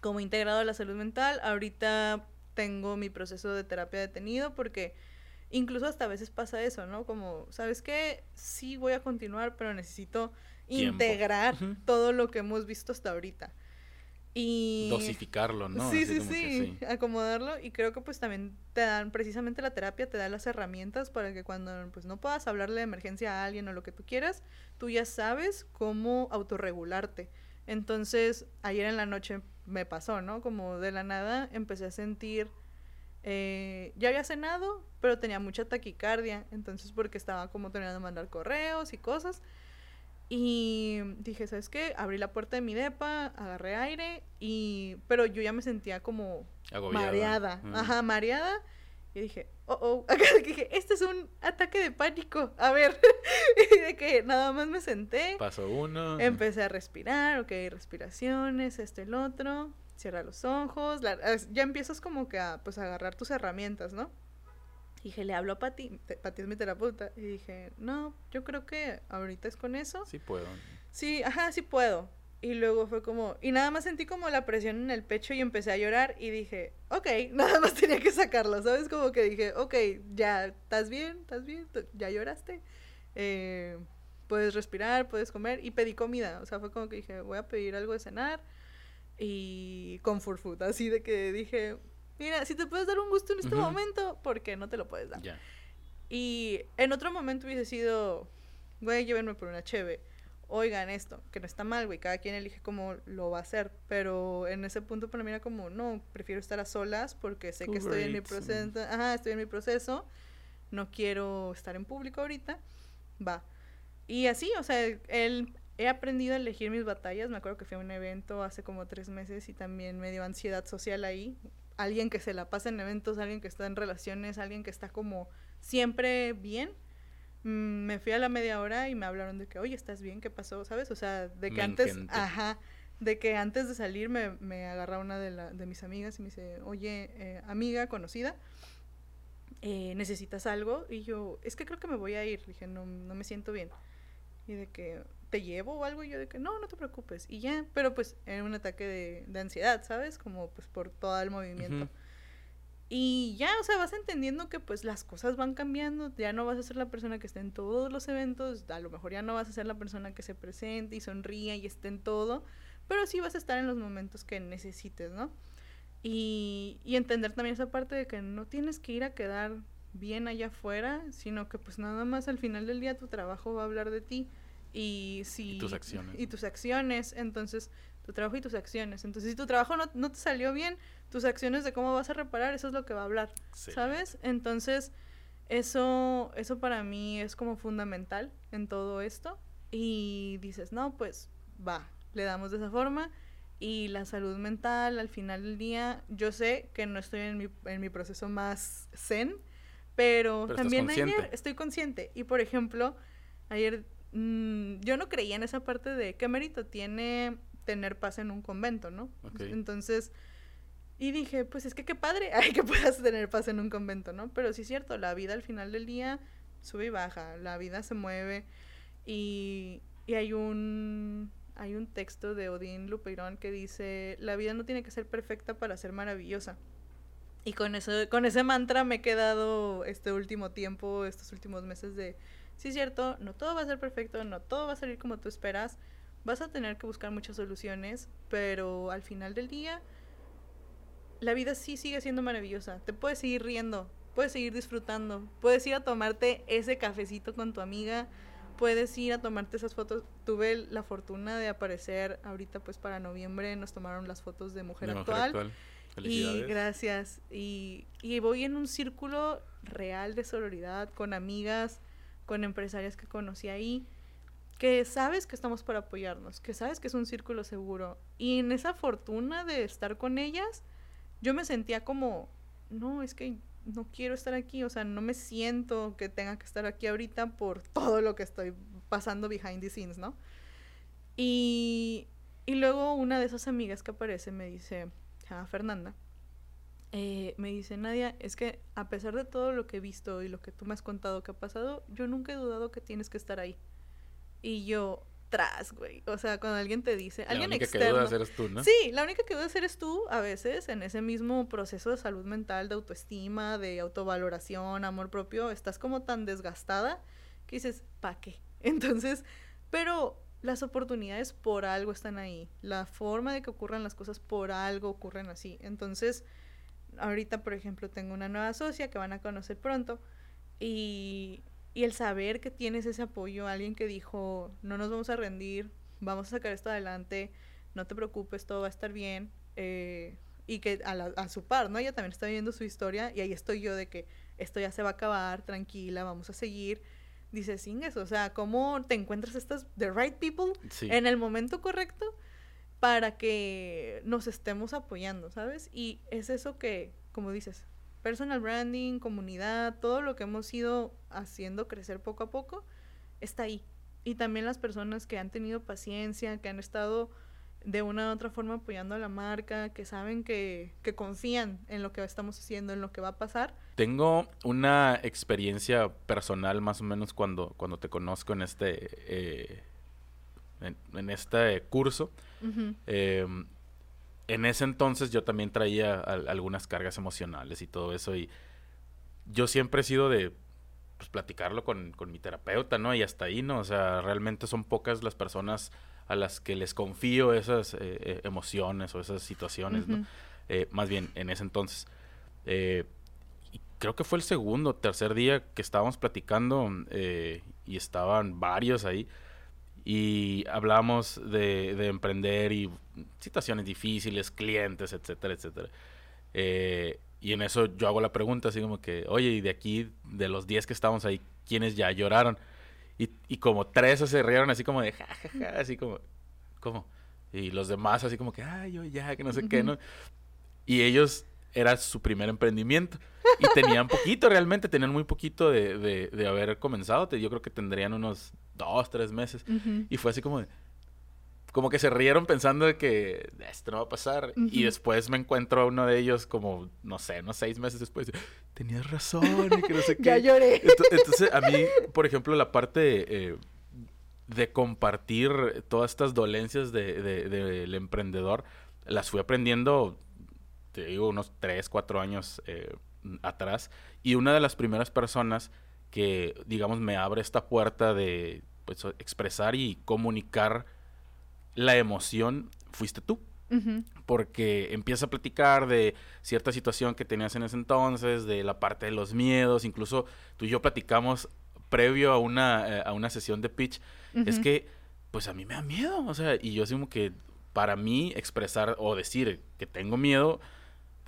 S2: como integrado a la salud mental. Ahorita tengo mi proceso de terapia detenido porque incluso hasta a veces pasa eso, ¿no? Como, ¿sabes qué? Sí voy a continuar, pero necesito integrar todo lo que hemos visto hasta ahorita. Y...
S1: Dosificarlo, ¿no?
S2: Sí, sí, sí, acomodarlo. Y creo que pues también te dan, precisamente la terapia te da las herramientas para que cuando pues no puedas hablarle de emergencia a alguien o lo que tú quieras, tú ya sabes cómo autorregularte. Entonces, ayer en la noche me pasó, ¿no? Como de la nada empecé a sentir... Eh, ya había cenado, pero tenía mucha taquicardia. Entonces, porque estaba como teniendo que mandar correos y cosas. Y dije, ¿sabes qué? Abrí la puerta de mi depa, agarré aire y... Pero yo ya me sentía como mareada. Ajá, mareada. Y dije, oh, oh. [LAUGHS] Acá dije, este es un ataque de pánico. A ver. [LAUGHS] y de que nada más me senté.
S1: Pasó uno.
S2: Empecé a respirar, ok, respiraciones, esto, el otro. Cierra los ojos. ya empiezas como que a, pues, agarrar tus herramientas, ¿no? dije, le hablo a Pati, Pati es mi terapeuta, y dije, no, yo creo que ahorita es con eso.
S1: Sí puedo.
S2: Sí, ajá, sí puedo. Y luego fue como, y nada más sentí como la presión en el pecho y empecé a llorar y dije, ok, [LAUGHS] nada más tenía que sacarlo, ¿sabes? Como que dije, ok, ya, ¿estás bien? ¿Estás bien? ¿Ya lloraste? Eh, puedes respirar, puedes comer y pedí comida, o sea, fue como que dije, voy a pedir algo de cenar y comfort food, así de que dije, mira, si te puedes dar un gusto en este momento, ¿por qué no te lo puedes dar? Y en otro momento hubiese sido, güey, llévenme por una cheve. Oigan esto, que no está mal, güey, cada quien elige cómo lo va a hacer, pero en ese punto para mí era como, no, prefiero estar a solas porque sé que estoy en mi proceso, ajá, estoy en mi proceso, no quiero estar en público ahorita, va. Y así, o sea, él, he aprendido a elegir mis batallas, me acuerdo que fui a un evento hace como tres meses y también me dio ansiedad social ahí, alguien que se la pasa en eventos, alguien que está en relaciones, alguien que está como siempre bien. Mm, me fui a la media hora y me hablaron de que, oye, ¿estás bien? ¿Qué pasó? ¿Sabes? O sea, de que antes, ajá, de que antes de salir me, me agarra una de, la, de mis amigas y me dice, oye, eh, amiga conocida, eh, ¿necesitas algo? Y yo, es que creo que me voy a ir. Dije, no, no me siento bien. Y de que, ¿te llevo o algo? Y yo de que, no, no te preocupes. Y ya, pero pues era un ataque de, de ansiedad, ¿sabes? Como pues por todo el movimiento. Y ya, o sea, vas entendiendo que pues las cosas van cambiando, ya no vas a ser la persona que esté en todos los eventos, a lo mejor ya no vas a ser la persona que se presente y sonría y esté en todo, pero sí vas a estar en los momentos que necesites, ¿no? Y, y entender también esa parte de que no tienes que ir a quedar bien allá afuera, sino que pues nada más al final del día tu trabajo va a hablar de ti y si...
S1: tus acciones.
S2: Y tus acciones, entonces, tu trabajo y tus acciones. Entonces, si tu trabajo no, no, te salió bien, tus acciones de cómo vas a reparar, eso es lo que va a hablar, ¿sabes? Entonces, eso, eso para mí es como fundamental en todo esto. Y dices, no, pues va, le damos de esa forma. Y la salud mental, al final del día, yo sé que no estoy en mi, en mi proceso más zen, pero, también ayer estoy consciente. Y por ejemplo, ayer Mm, yo no creía en esa parte de qué mérito tiene tener paz en un convento, ¿no? Entonces, y dije, pues es que qué padre, [LAUGHS] ay, que puedas tener paz en un convento, ¿no? Pero sí es cierto, la vida al final del día sube y baja, la vida se mueve y, y hay un hay un texto de Odín Lupeirón que dice, la vida no tiene que ser perfecta para ser maravillosa. Y con eso, con ese mantra me he quedado este último tiempo, estos últimos meses de sí es cierto, no todo va a ser perfecto, no todo va a salir como tú esperas, vas a tener que buscar muchas soluciones, pero al final del día, la vida sí sigue siendo maravillosa, te puedes seguir riendo, puedes seguir disfrutando, puedes ir a tomarte ese cafecito con tu amiga, puedes ir a tomarte esas fotos. Tuve la fortuna de aparecer ahorita pues para noviembre, nos tomaron las fotos de Mujer, actual. Y gracias. Y, y voy en un círculo real de sororidad con amigas con empresarias que conocí ahí, que sabes que estamos para apoyarnos, que sabes que es un círculo seguro. Y en esa fortuna de estar con ellas, yo me sentía como, no, es que no quiero estar aquí, o sea, no me siento que tenga que estar aquí ahorita por todo lo que estoy pasando behind the scenes, ¿no? Y, y luego una de esas amigas que aparece me dice, Fernanda, eh, me dice, Nadia, es que a pesar de todo lo que he visto y lo que tú me has contado que ha pasado, yo nunca he dudado que tienes que estar ahí. Y yo, tras, güey. O sea, cuando alguien te dice, alguien
S1: la única
S2: externo.
S1: que dudas eres tú, ¿no?
S2: Sí, la única que dudas eres tú a veces en ese mismo proceso de salud mental, de autoestima, de autovaloración, amor propio, estás como tan desgastada que dices, ¿pa' qué? [LAUGHS] Entonces, pero las oportunidades por algo están ahí. La forma de que ocurran las cosas por algo ocurren así. Entonces, ahorita, por ejemplo, tengo una nueva socia que van a conocer pronto y, y el saber que tienes ese apoyo, alguien que dijo, no nos vamos a rendir, vamos a sacar esto adelante, no te preocupes, todo va a estar bien. Eh, y que a, a, su par, ¿no? Ella también está viviendo su historia y ahí estoy yo de que esto ya se va a acabar, tranquila, vamos a seguir dices, Inges, o sea, ¿cómo te encuentras estas, the right people, en el momento correcto para que nos estemos apoyando, ¿sabes? Y es eso que, como dices, personal branding, comunidad, todo lo que hemos ido haciendo crecer poco a poco, está ahí. Y también las personas que han tenido paciencia, que han estado de una u otra forma apoyando a la marca, que saben que, que confían en lo que estamos haciendo, en lo que va a pasar.
S1: Tengo una experiencia personal más o menos cuando, cuando te conozco en este, eh, en, este curso. Em, en ese entonces yo también traía algunas cargas emocionales y todo eso y yo siempre he sido de pues, platicarlo con, con mi terapeuta, ¿no? Y hasta ahí, ¿no? O sea, realmente son pocas las personas a las que les confío esas eh, eh, emociones o esas situaciones, ¿no? Eh, más bien, en ese entonces. creo que fue el segundo o tercer día que estábamos platicando y estaban varios ahí y hablábamos de, de, emprender y situaciones difíciles, clientes, etcétera, etcétera. y en eso yo hago la pregunta así como que, oye, y de aquí, de los 10 que estábamos ahí, ¿quiénes ya lloraron? Y, y como tres se rieron así como de jajaja, así como, ¿cómo? Y los demás así como que, ay, yo ya, que no sé qué, ¿no? Y ellos era su primer emprendimiento. Y tenían poquito, realmente, tenían muy poquito de, de, de haber comenzado. Yo creo que tendrían unos dos, tres meses. Y fue así como de, como que se rieron pensando de que esto no va a pasar. Y después me encuentro a uno de ellos como, no sé, unos seis meses después. Tenías razón y que no sé [LAUGHS] qué.
S2: ya lloré.
S1: Entonces, a mí, por ejemplo, la parte eh, de compartir todas estas dolencias del de, emprendedor, las fui aprendiendo, te digo, unos tres, cuatro años eh, atrás. Y una de las primeras personas que, digamos, me abre esta puerta de pues, expresar y comunicar la emoción fuiste tú. Porque empieza a platicar de cierta situación que tenías en ese entonces, de la parte de los miedos, incluso tú y yo platicamos previo a una, eh, a una sesión de pitch, es que pues a mí me da miedo, o sea, y yo así como que para mí expresar o decir que tengo miedo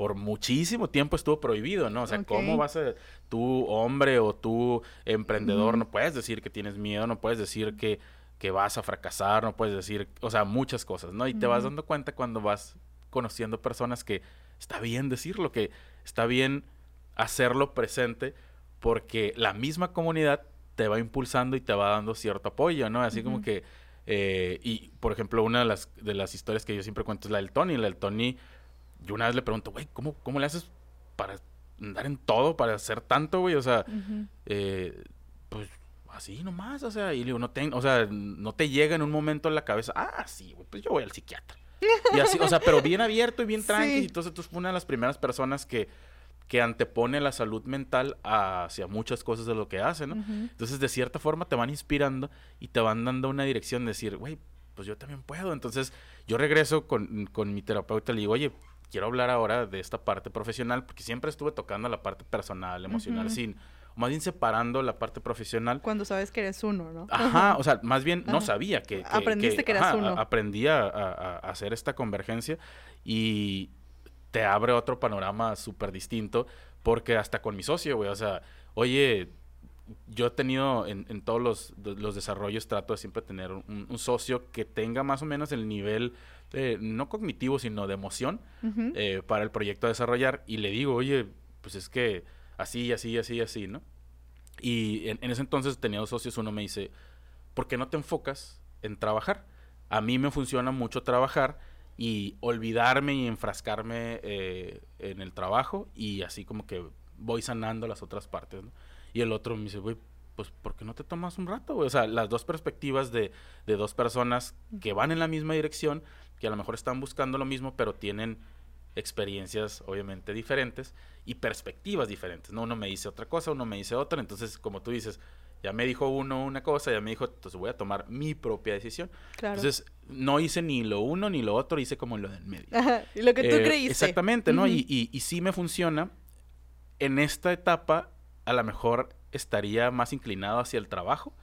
S1: por muchísimo tiempo estuvo prohibido, ¿no? O sea, ¿cómo vas a, tú hombre o tú emprendedor, no puedes decir que tienes miedo, no puedes decir que que vas a fracasar, no puedes decir, o sea, muchas cosas, ¿no? Y te vas dando cuenta cuando vas conociendo personas que está bien decirlo, que está bien hacerlo presente, porque la misma comunidad te va impulsando y te va dando cierto apoyo, ¿no? Así como que, eh, y por ejemplo, una de las, de las historias que yo siempre cuento es la del Tony. La del Tony, yo una vez le pregunto, güey, ¿cómo, ¿cómo le haces para andar en todo, para hacer tanto, güey? O sea, eh, pues así nomás, o sea, y digo, no te, o sea, no te llega en un momento en la cabeza, ah, sí, pues yo voy al psiquiatra. Y así, o sea, pero bien abierto y bien [LAUGHS] tranquilo. Entonces tú una de las primeras personas que, que antepone la salud mental hacia muchas cosas de lo que hace, ¿no? Entonces, de cierta forma te van inspirando y te van dando una dirección de decir, güey, pues yo también puedo. Entonces, yo regreso con, con mi terapeuta y le digo, oye, quiero hablar ahora de esta parte profesional, porque siempre estuve tocando la parte personal, emocional, sin más bien separando la parte profesional.
S2: Cuando sabes que eres uno, ¿no?
S1: Ajá, [LAUGHS] o sea, más bien no sabía que...
S2: Aprendiste que, eras uno.
S1: aprendí a, hacer esta convergencia y te abre otro panorama súper distinto porque hasta con mi socio, güey, o sea, oye, yo he tenido en, todos los, los, desarrollos, trato de siempre tener un, socio que tenga más o menos el nivel, no cognitivo, sino de emoción eh, para el proyecto a desarrollar. Y le digo, oye, pues es que así, así, así, así, ¿no? Y en, ese entonces tenía dos socios, uno me dice, ¿por qué no te enfocas en trabajar? A mí me funciona mucho trabajar y olvidarme y enfrascarme eh, en el trabajo y así como que voy sanando las otras partes, ¿no? Y el otro me dice, güey, pues, ¿por qué no te tomas un rato? O sea, las dos perspectivas de, de dos personas que van en la misma dirección, que a lo mejor están buscando lo mismo, pero tienen experiencias obviamente diferentes y perspectivas diferentes, ¿no? Uno me dice otra cosa, uno me dice otra, entonces como tú dices, ya me dijo uno una cosa, ya me dijo, entonces voy a tomar mi propia decisión. Entonces, no hice ni lo uno ni lo otro, hice como lo del medio. [LAUGHS]
S2: y lo que tú eh, creíste.
S1: Exactamente, ¿no? y, y, y sí me funciona. En esta etapa, a lo mejor estaría más inclinado hacia el trabajo,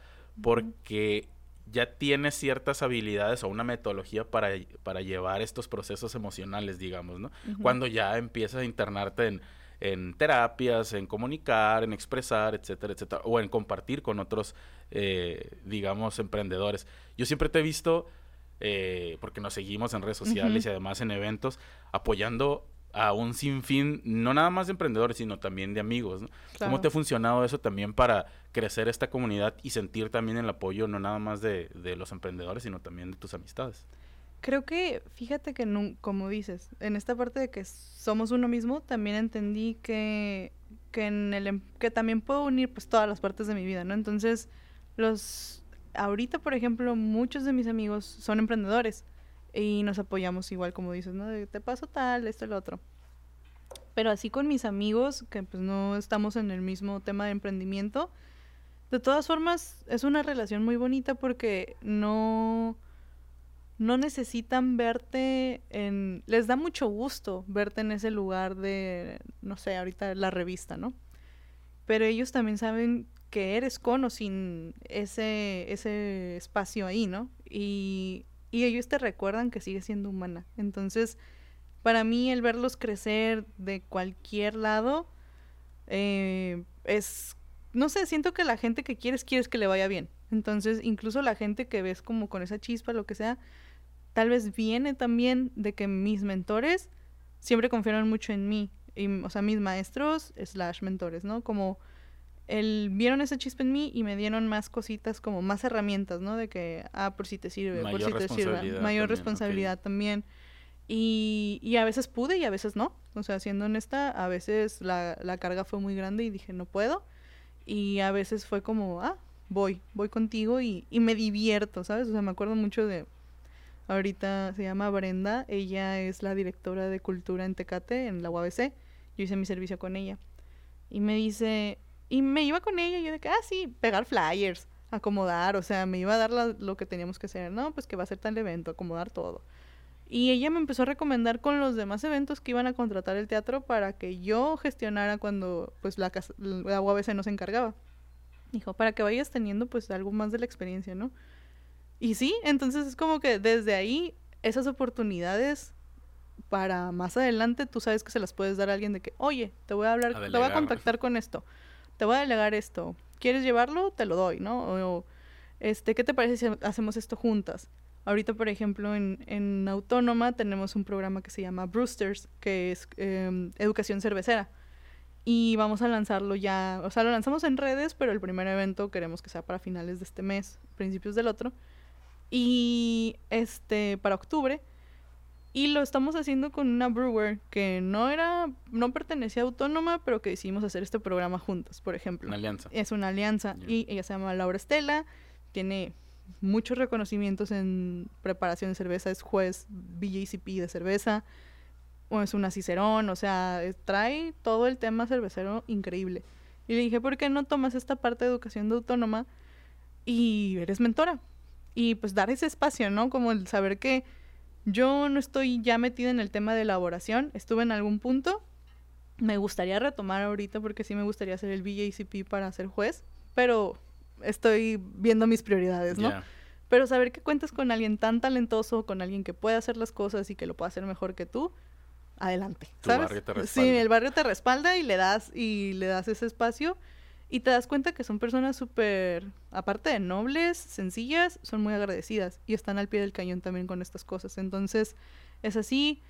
S1: porque ya tienes ciertas habilidades o una metodología para, para llevar estos procesos emocionales, digamos, ¿no? Cuando ya empiezas a internarte en, en, terapias, en comunicar, en expresar, etcétera, etcétera, o en compartir con otros, eh, digamos, emprendedores. Yo siempre te he visto, eh, porque nos seguimos en redes sociales y además en eventos, apoyando a un sinfín, no nada más de emprendedores, sino también de amigos. ¿Cómo te ha funcionado eso también para crecer esta comunidad y sentir también el apoyo, no nada más de, los emprendedores, sino también de tus amistades?
S2: Creo que, fíjate que, no, como dices, en esta parte de que somos uno mismo, también entendí que, que, en el, em, que también puedo unir pues todas las partes de mi vida, ¿no? Entonces, los, ahorita, por ejemplo, muchos de mis amigos son emprendedores y nos apoyamos igual como dices, ¿no? De, te paso tal, esto, el otro. Pero así con mis amigos, que pues no estamos en el mismo tema de emprendimiento, de todas formas es una relación muy bonita porque no no necesitan verte en les da mucho gusto verte en ese lugar de no sé, ahorita la revista, ¿no? Pero ellos también saben que eres con o sin ese ese espacio ahí, ¿no? Y y ellos te recuerdan que sigues siendo humana. Entonces, para mí el verlos crecer de cualquier lado eh, es, no sé, siento que la gente que quieres, quieres que le vaya bien. Entonces, incluso la gente que ves como con esa chispa, lo que sea, tal vez viene también de que mis mentores siempre confiaron mucho en mí. Y, o sea, mis maestros slash mentores, ¿no? Como el, vieron esa chispa en mí y me dieron más cositas, como más herramientas, ¿no? De que, ah, por si te sirve, por si te sirve. Mayor responsabilidad también. Y, y, a veces pude y a veces no. O sea, siendo honesta, a veces la, la carga fue muy grande y dije, no puedo. Y a veces fue como, ah, voy, voy contigo y, y me divierto, ¿sabes? O sea, me acuerdo mucho de, ahorita se llama Brenda, ella es la directora de cultura en Tecate, en la UABC. Yo hice mi servicio con ella. Y me dice, y me iba con ella y yo de que, ah, sí, pegar flyers, acomodar, o sea, me iba a dar lo que teníamos que hacer, ¿no? Pues que va a ser tal evento, acomodar todo. Y ella me empezó a recomendar con los demás eventos que iban a contratar el teatro para que yo gestionara cuando pues la, la UABC nos encargaba. Dijo, para que vayas teniendo pues algo más de la experiencia, ¿no? Y sí, entonces es como que desde ahí esas oportunidades para más adelante tú sabes que se las puedes dar a alguien de que, oye, te voy a hablar, te voy a contactar con esto te voy a delegar esto. ¿Quieres llevarlo? Te lo doy, ¿no? O, este, ¿qué te parece si hacemos esto juntas? Ahorita, por ejemplo, en, en Autónoma tenemos un programa que se llama Brewsters, que es em, educación cervecera. Y vamos a lanzarlo ya, o sea, lo lanzamos en redes, pero el primer evento queremos que sea para finales de este mes, principios del otro. Y este, para octubre y lo estamos haciendo con una brewer que no era, no pertenecía a autónoma, pero que decidimos hacer este programa juntas, por ejemplo.
S1: Una alianza.
S2: Es una alianza. Y ella se llama Laura Estela, tiene muchos reconocimientos en preparación de cerveza, es juez BJCP de cerveza, o es una Cicerón, o sea, trae todo el tema cervecero increíble. Y le dije, ¿por qué no tomas esta parte de educación de autónoma y eres mentora? Y pues dar ese espacio, ¿no? Como el saber que yo no estoy ya metida en el tema de elaboración, estuve en algún punto. Me gustaría retomar ahorita porque sí me gustaría hacer el BJCP para ser juez, pero estoy viendo mis prioridades, ¿no? Pero saber que cuentas con alguien tan talentoso, con alguien que puede hacer las cosas y que lo puede hacer mejor que tú, adelante, ¿sabes? Sí, el barrio te respalda y le das y le das ese espacio y te das cuenta que son personas súper, aparte de nobles, sencillas, son muy agradecidas y están al pie del cañón también con estas cosas. Entonces, es así,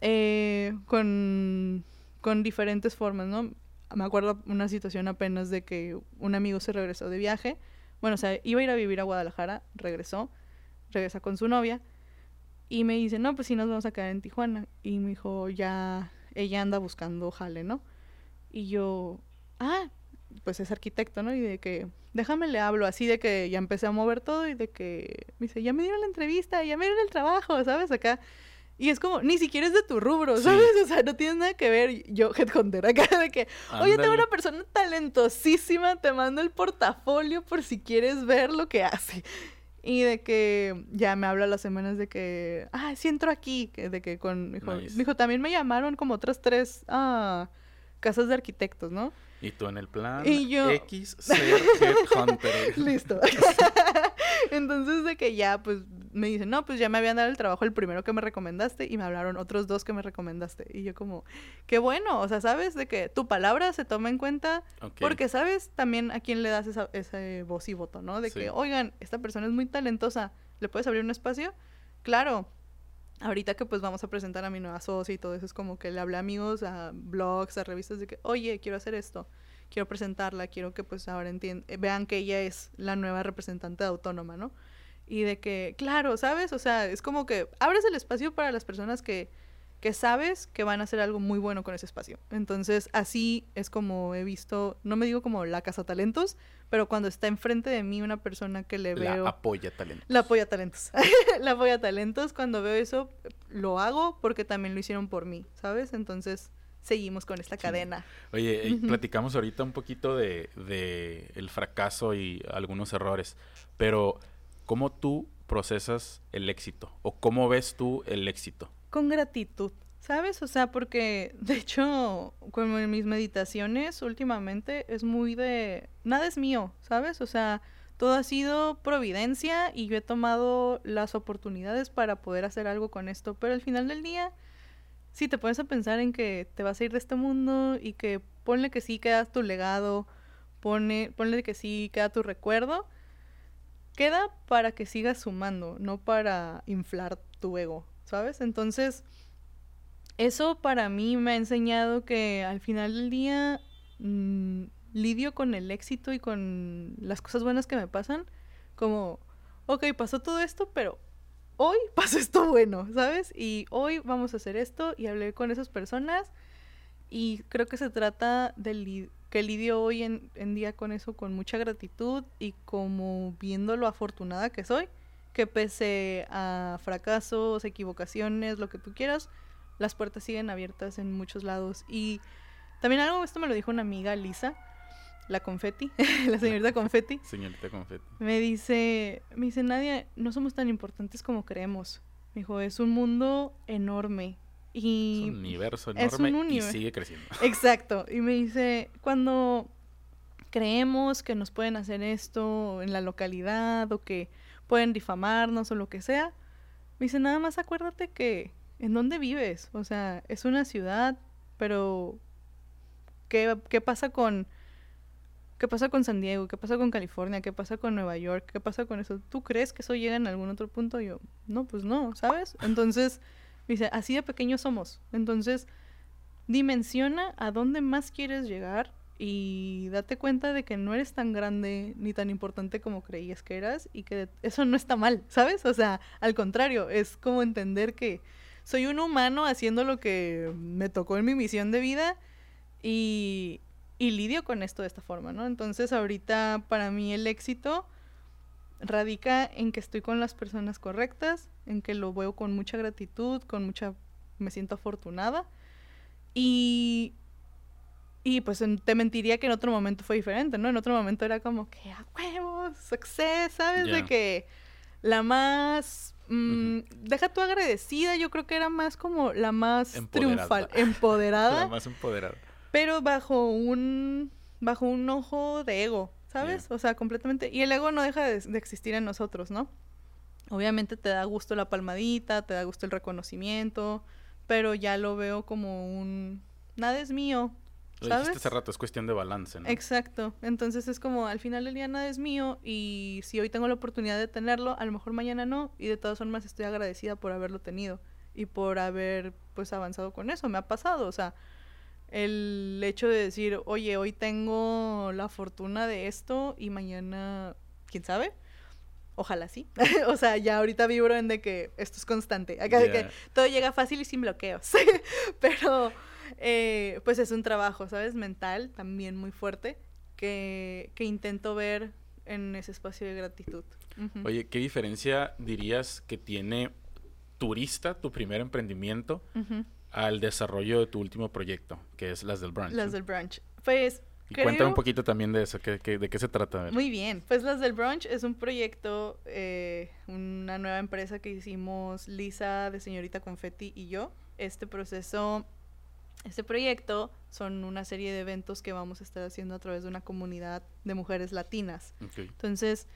S2: eh, con, con diferentes formas, ¿no? Me acuerdo una situación apenas de que un amigo se regresó de viaje. Bueno, o sea, iba a ir a vivir a Guadalajara, regresó, regresa con su novia y me dice, no, pues sí nos vamos a quedar en Tijuana. Y me dijo, ya, ella anda buscando jale, ¿no? Y yo, ah, pues es arquitecto, ¿no? Y de que, déjame le hablo, así de que ya empecé a mover todo y de que, me dice, ya me dieron la entrevista, ya me dieron el trabajo, ¿sabes? Acá. Y es como, ni siquiera es de tu rubro, ¿sabes? O sea, no tienes nada que ver. Yo, headhunter, acá de que, oye, tengo una persona talentosísima, te mando el portafolio por si quieres ver lo que hace. Y de que ya me habla las semanas de que, ah, sí entro aquí, de que con, dijo, dijo también me llamaron como otras tres ah, casas de arquitectos, ¿no?
S1: Y tú en el plan y yo... X ser headhunter. [LAUGHS]
S2: Listo. [LAUGHS] Entonces de que ya, pues, me dicen, no, pues ya me habían dado el trabajo el primero que me recomendaste y me hablaron otros dos que me recomendaste. Y yo como, qué bueno, o sea, sabes de que tu palabra se toma en cuenta porque sabes también a quién le das esa, ese voz y voto, ¿no? De que, oigan, esta persona es muy talentosa, ¿le puedes abrir un espacio? Claro. Ahorita que pues vamos a presentar a mi nueva socia y todo eso, es como que le hablé a amigos, a blogs, a revistas de que, oye, quiero hacer esto quiero presentarla, quiero que pues ahora entiendan, vean que ella es la nueva representante de autónoma, ¿no? Y de que, claro, ¿sabes? O sea, es como que abres el espacio para las personas que, que sabes que van a hacer algo muy bueno con ese espacio. Entonces, así es como he visto, no me digo como la casa talentos, pero cuando está enfrente de mí una persona que le veo...
S1: La apoya talentos.
S2: La apoya talentos. [LAUGHS] la apoya talentos, cuando veo eso, lo hago porque también lo hicieron por mí, ¿sabes? Entonces, seguimos con esta cadena.
S1: Oye, platicamos ahorita un poquito de, de el fracaso y algunos errores, pero ¿Cómo tú procesas el éxito? ¿O cómo ves tú el éxito?
S2: Con gratitud, ¿sabes? O sea, porque de hecho, como en mis meditaciones últimamente, es muy de... Nada es mío, ¿sabes? O sea, todo ha sido providencia y yo he tomado las oportunidades para poder hacer algo con esto, pero al final del día, si te pones a pensar en que te vas a ir de este mundo y que ponle que sí queda tu legado, pone, ponle que sí queda tu recuerdo, queda para que sigas sumando, no para inflar tu ego, ¿sabes? Entonces, eso para mí me ha enseñado que al final del día mm, lidio con el éxito y con las cosas buenas que me pasan, como, ok, pasó todo esto, pero hoy [LAUGHS] pasó esto bueno, ¿sabes? Y hoy vamos a hacer esto y hablé con esas personas y creo que se trata de que lidio hoy en, día con eso con mucha gratitud y como viendo lo afortunada que soy, que pese a fracasos, equivocaciones, lo que tú quieras, las puertas siguen abiertas en muchos lados. Y también algo, esto me lo dijo una amiga, Lisa, la confeti, [LAUGHS] la señorita confeti.
S1: Señorita confeti.
S2: Me dice, me dice, Nadia, no somos tan importantes como creemos. Me dijo, es un mundo enorme y
S1: es un universo enorme y sigue creciendo. [LAUGHS]
S2: Exacto. Y me dice, cuando creemos que nos pueden hacer esto en la localidad o que pueden difamarnos o lo que sea, me dice, nada más acuérdate que en dónde vives. O sea, es una ciudad, pero ¿qué, qué pasa con... ¿Qué pasa con San Diego? ¿Qué pasa con California? ¿Qué pasa con Nueva York? ¿Qué pasa con eso? ¿Tú crees que eso llega en algún otro punto? yo, no, pues no, ¿sabes? Entonces, Dice, así de pequeños somos. Entonces, dimensiona a dónde más quieres llegar y date cuenta de que no eres tan grande ni tan importante como creías que eras y que eso no está mal, ¿sabes? O sea, al contrario, es como entender que soy un humano haciendo lo que me tocó en mi misión de vida y, y lidio con esto de esta forma, ¿no? Entonces ahorita para mí el éxito radica en que estoy con las personas correctas, en que lo veo con mucha gratitud, con mucha... me siento afortunada. Y... Y pues te mentiría que en otro momento fue diferente, ¿no? En otro momento era como que a huevos, success, ¿sabes? De que la más... Mm, deja tu agradecida, yo creo que era más como la más triunfal, [LAUGHS] empoderada.
S1: la más empoderada.
S2: Pero bajo un... bajo un ojo de ego, ¿sabes? O sea, completamente. Y el ego no deja de, existir en nosotros, ¿no? Obviamente te da gusto la palmadita, te da gusto el reconocimiento, pero ya lo veo como un... Nada es mío, ¿sabes?
S1: Lo hace rato, es cuestión de balance, ¿no?
S2: Exacto. Entonces es como, al final del día nada es mío y si hoy tengo la oportunidad de tenerlo, a lo mejor mañana no. Y de todas formas estoy agradecida por haberlo tenido y por haber, pues, avanzado con eso. Me ha pasado, o sea, el hecho de decir, oye, hoy tengo la fortuna de esto y mañana, quién sabe. Ojalá sí. [LAUGHS] o sea, ya ahorita vibro en de que esto es constante. Acá de que todo llega fácil y sin bloqueos. [LAUGHS] Pero, eh, pues es un trabajo, ¿sabes? Mental también muy fuerte que, que intento ver en ese espacio de gratitud.
S1: Oye, ¿qué diferencia dirías que tiene turista, tu primer emprendimiento, al desarrollo de tu último proyecto, que es las del brunch?
S2: Las del brunch. Pues...
S1: Y cuéntame un poquito también de eso, ¿de qué se trata?
S2: Muy bien, pues las del brunch es un proyecto, eh, una nueva empresa que hicimos Lisa de Señorita Confetti y yo. Este proceso este proyecto son una serie de eventos que vamos a estar haciendo a través de una comunidad de mujeres latinas. Entonces,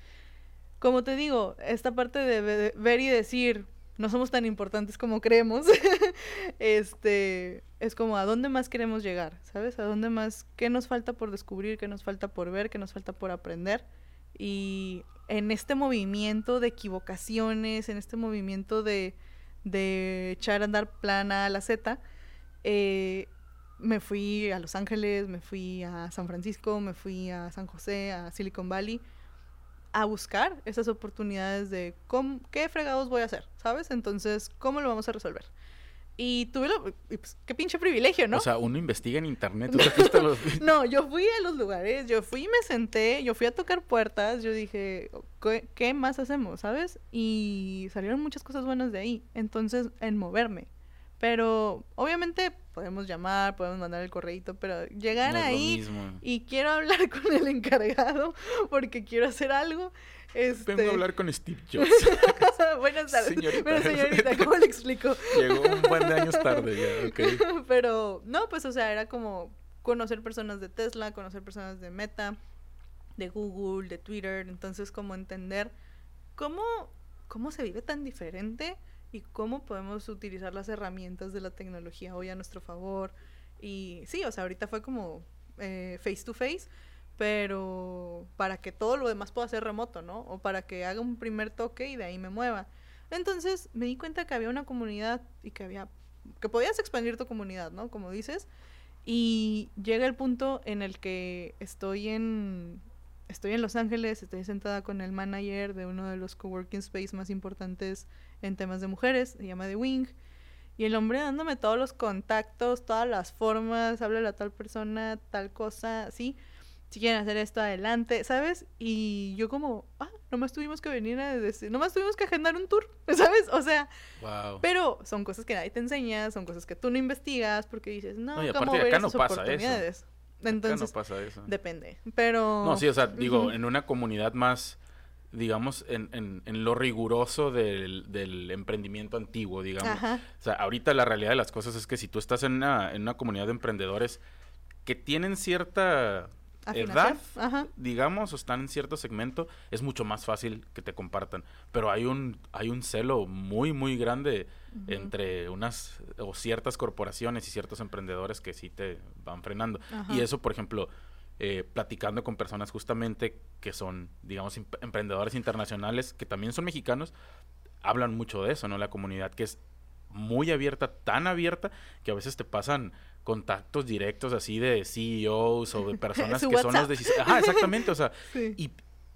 S2: como te digo, esta parte de ver y decir, no somos tan importantes como creemos, [LAUGHS] este, es como a dónde más queremos llegar, ¿sabes? A dónde más, qué nos falta por descubrir, qué nos falta por ver, qué nos falta por aprender. Y en este movimiento de equivocaciones, en este movimiento de, de echar a andar plana a la Z, eh, me fui a Los Ángeles, me fui a San Francisco, me fui a San José, a Silicon Valley, a buscar esas oportunidades de cómo, qué fregados voy a hacer, ¿sabes? Entonces, ¿cómo lo vamos a resolver? Y tuve lo, pues, qué pinche privilegio, ¿no?
S1: O sea, uno investiga en internet. [LAUGHS]
S2: no, yo fui a los lugares, yo fui y me senté, yo fui a tocar puertas, yo dije, ¿qué, ¿qué, más hacemos, sabes? Y salieron muchas cosas buenas de ahí. Entonces, en moverme. Pero obviamente podemos llamar, podemos mandar el correito, pero llegar ahí y quiero hablar [LAUGHS] con el encargado porque quiero hacer algo. Este...
S1: Vengo a hablar con Steve Jobs. [LAUGHS]
S2: Buenas tardes. Señorita. Pero señorita, ¿cómo le explico?
S1: Llegó un buen de años tarde ya, [LAUGHS] ok.
S2: Pero no, pues o sea, era como conocer personas de Tesla, conocer personas de Meta, de Google, de Twitter, entonces como entender cómo, cómo se vive tan diferente y cómo podemos utilizar las herramientas de la tecnología hoy a nuestro favor. Y sí, o sea, ahorita fue como eh, face to face, pero para que todo lo demás pueda ser remoto, ¿no? O para que haga un primer toque y de ahí me mueva. Entonces me di cuenta que había una comunidad y que había, que podías expandir tu comunidad, ¿no? Como dices. Y llega el punto en el que estoy en, estoy en Los Ángeles, estoy sentada con el manager de uno de los coworking space más importantes en temas de mujeres, se llama The Wing. Y el hombre dándome todos los contactos, todas las formas, háblale a tal persona, tal cosa, así. Si quieren hacer esto, adelante, ¿sabes? Y yo como, ah, nomás tuvimos que venir a decir, nomás tuvimos que agendar un tour, [LAUGHS] ¿sabes? O sea, pero son cosas que nadie te enseña, son cosas que tú no investigas porque dices, no, no ¿cómo ver esas oportunidades? Entonces,
S1: no pasa eso.
S2: Depende. Pero.
S1: No, sí, o sea, digo, en una comunidad más, digamos, en, en, en lo riguroso del, del, emprendimiento antiguo, digamos. O sea, ahorita la realidad de las cosas es que si tú estás en una, en una comunidad de emprendedores que tienen cierta edad, digamos, o están en cierto segmento, es mucho más fácil que te compartan. Pero hay un, hay un celo muy, muy grande entre unas o ciertas corporaciones y ciertos emprendedores que sí te van frenando. Y eso, por ejemplo, eh, platicando con personas justamente que son, digamos, emprendedores internacionales, que también son mexicanos, hablan mucho de eso, ¿no? La comunidad que es muy abierta, tan abierta, que a veces te pasan contactos directos así de CEOs o de [LAUGHS] personas que son los decisores. Ajá, exactamente, o sea, [LAUGHS] y,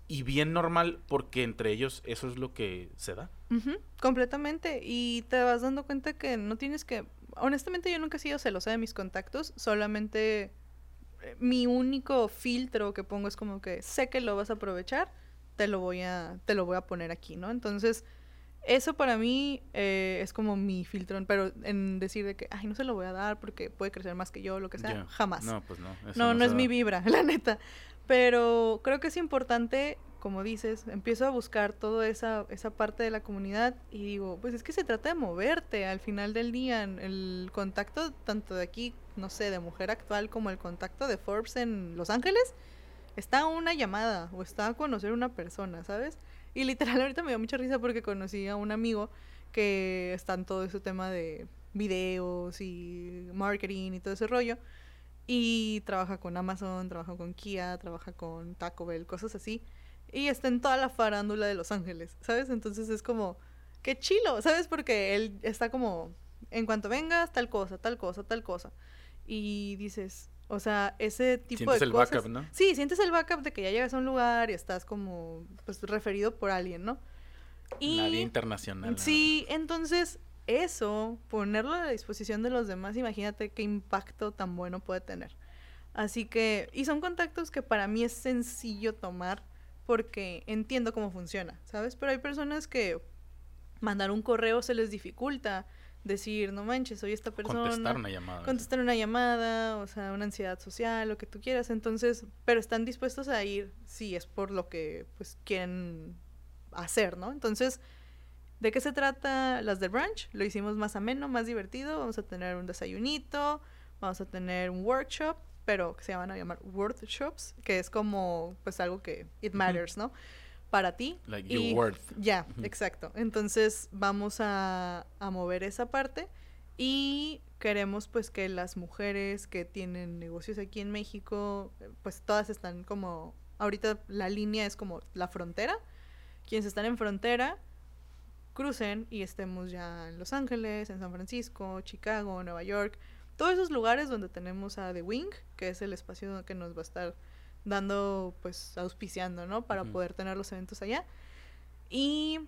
S1: y, bien normal porque entre ellos eso es lo que se da.
S2: completamente, y te vas dando cuenta que no tienes que, honestamente yo nunca he sido celosa de mis contactos, solamente mi único filtro que pongo es como que sé que lo vas a aprovechar, te lo voy a, te lo voy a poner aquí, ¿no? Entonces, eso para mí eh, es como mi filtro, pero en decir de que, ay, no se lo voy a dar porque puede crecer más que yo, lo que sea, jamás.
S1: No, pues no.
S2: no, no, es mi vibra, [LAUGHS] la neta. Pero creo que es importante, como dices, empiezo a buscar toda esa, esa parte de la comunidad y digo, pues es que se trata de moverte al final del día. El contacto tanto de aquí, no sé, de mujer actual como el contacto de Forbes en Los Ángeles, está una llamada o está a conocer una persona, ¿sabes? Y literal [LAUGHS] ahorita me dio mucha risa porque conocí a un amigo que está en todo ese tema de videos y marketing y todo ese rollo. Y trabaja con Amazon, trabaja con Kia, trabaja con Taco Bell, cosas así. Y está en toda la farándula de Los Ángeles, ¿sabes? Entonces es como, qué chilo, ¿sabes? Porque él está como, en cuanto vengas, tal cosa, tal cosa, tal cosa. Y dices, o sea, ese tipo
S1: de
S2: el
S1: backup, ¿no?
S2: Sí, sientes el backup de que ya llegas a un lugar y estás como pues referido por alguien, ¿no?
S1: Y Nadie internacional.
S2: Sí, entonces eso, ponerlo a la disposición de los demás, imagínate qué impacto tan bueno puede tener. Así que, y son contactos que para mí es sencillo tomar porque entiendo cómo funciona, ¿sabes? Pero hay personas que mandar un correo se les dificulta decir, no manches, soy esta persona.
S1: Contestar una llamada.
S2: Contestar una llamada, o sea, una ansiedad social, lo que tú quieras. Entonces, pero están dispuestos a ir si es por lo que, pues, quieren hacer, ¿no? Entonces, ¿de qué se trata las del brunch? Lo hicimos más ameno, más divertido. Vamos a tener un desayunito, vamos a tener un workshop, pero que se van a llamar workshops, que es como, pues, algo que it matters, ¿no? Para ti.
S1: Like your worth.
S2: Ya, exacto. Entonces vamos a, a mover esa parte y queremos pues que las mujeres que tienen negocios aquí en México, pues todas están como, ahorita la línea es como la frontera. Quienes están en frontera crucen y estemos ya en Los Ángeles, en San Francisco, Chicago, Nueva York, todos esos lugares donde tenemos a The Wing, que es el espacio que nos va a estar dando, pues, auspiciando, ¿no? Para poder tener los eventos allá. Y...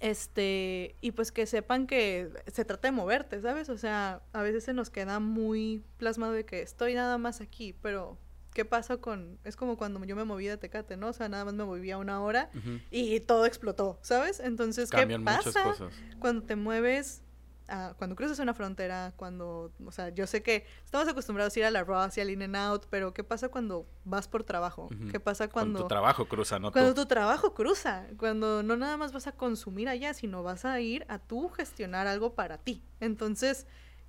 S2: Este, y pues que sepan que se trata de moverte, ¿sabes? O sea, a veces se nos queda muy plasmado de que estoy nada más aquí, pero ¿qué pasa con...? Es como cuando yo me moví de Tecate, ¿no? O sea, nada más me movía una hora y todo explotó, ¿sabes? Entonces, ¿qué pasa cuando te mueves cuando cruzas una frontera, cuando, o sea, yo sé que estamos acostumbrados a ir a la Ross y al In and Out, pero ¿qué pasa cuando vas por trabajo? ¿Qué pasa cuando...
S1: Cuando tu trabajo cruza, ¿no?
S2: Cuando tu trabajo cruza, cuando no nada más vas a consumir allá, sino vas a ir a tú gestionar algo para ti. Entonces,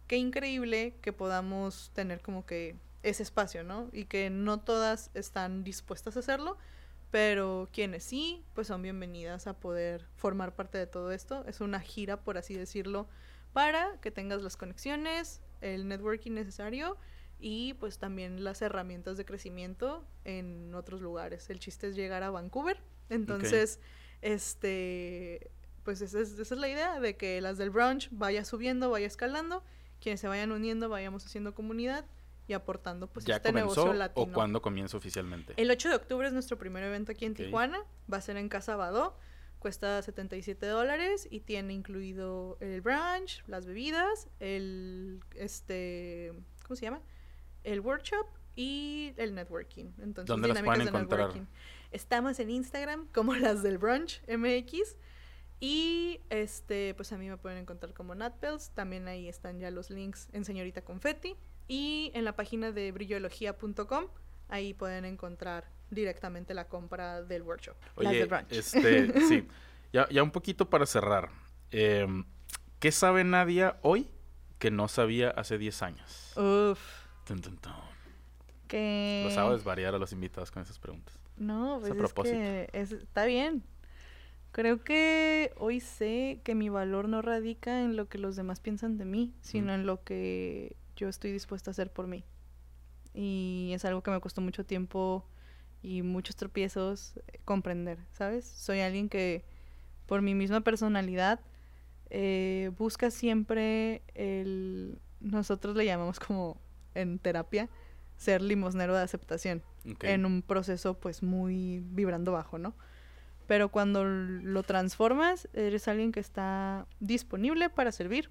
S2: qué increíble que podamos tener como que ese espacio, ¿no? Y que no todas están dispuestas a hacerlo, pero quienes sí, pues son bienvenidas a poder formar parte de todo esto. Es una gira, por así decirlo, para que tengas las conexiones, el networking necesario y pues también las herramientas de crecimiento en otros lugares. El chiste es llegar a Vancouver. Entonces, este, pues esa es, esa es, la idea de que las del brunch vaya subiendo, vaya escalando, quienes se vayan uniendo, vayamos haciendo comunidad y aportando pues
S1: ¿Ya este negocio latino. ¿O cuándo comienza oficialmente?
S2: El 8 de octubre es nuestro primer evento aquí en Tijuana, va a ser en Casa Badó cuesta 77 dólares y tiene incluido el brunch, las bebidas, el, este, ¿cómo se llama? El workshop y el networking.
S1: Entonces, ¿Dónde las pueden encontrar?
S2: Estamos en Instagram [LAUGHS] como las del brunch MX. Y este, pues a mí me pueden encontrar como Natpels. También ahí están ya los links en Señorita Confetti. Y en la página de brillología.com, ahí pueden encontrar directamente la compra del workshop.
S1: Oye, este, [LAUGHS] sí, ya, ya un poquito para cerrar. Em, ¿Qué sabe Nadia hoy que no sabía hace 10 años?
S2: Uf.
S1: Que... Lo sabes variar a los invitados con esas preguntas.
S2: No, pues es, que está bien. Creo que hoy sé que mi valor no radica en lo que los demás piensan de mí, sino en lo que yo estoy dispuesta a hacer por mí. Y es algo que me costó mucho tiempo y muchos tropiezos eh, comprender, ¿sabes? Soy alguien que por mi misma personalidad eh, busca siempre el, nosotros le llamamos como en terapia, ser limosnero de aceptación en un proceso pues muy vibrando bajo, ¿no? Pero cuando lo transformas, eres alguien que está disponible para servir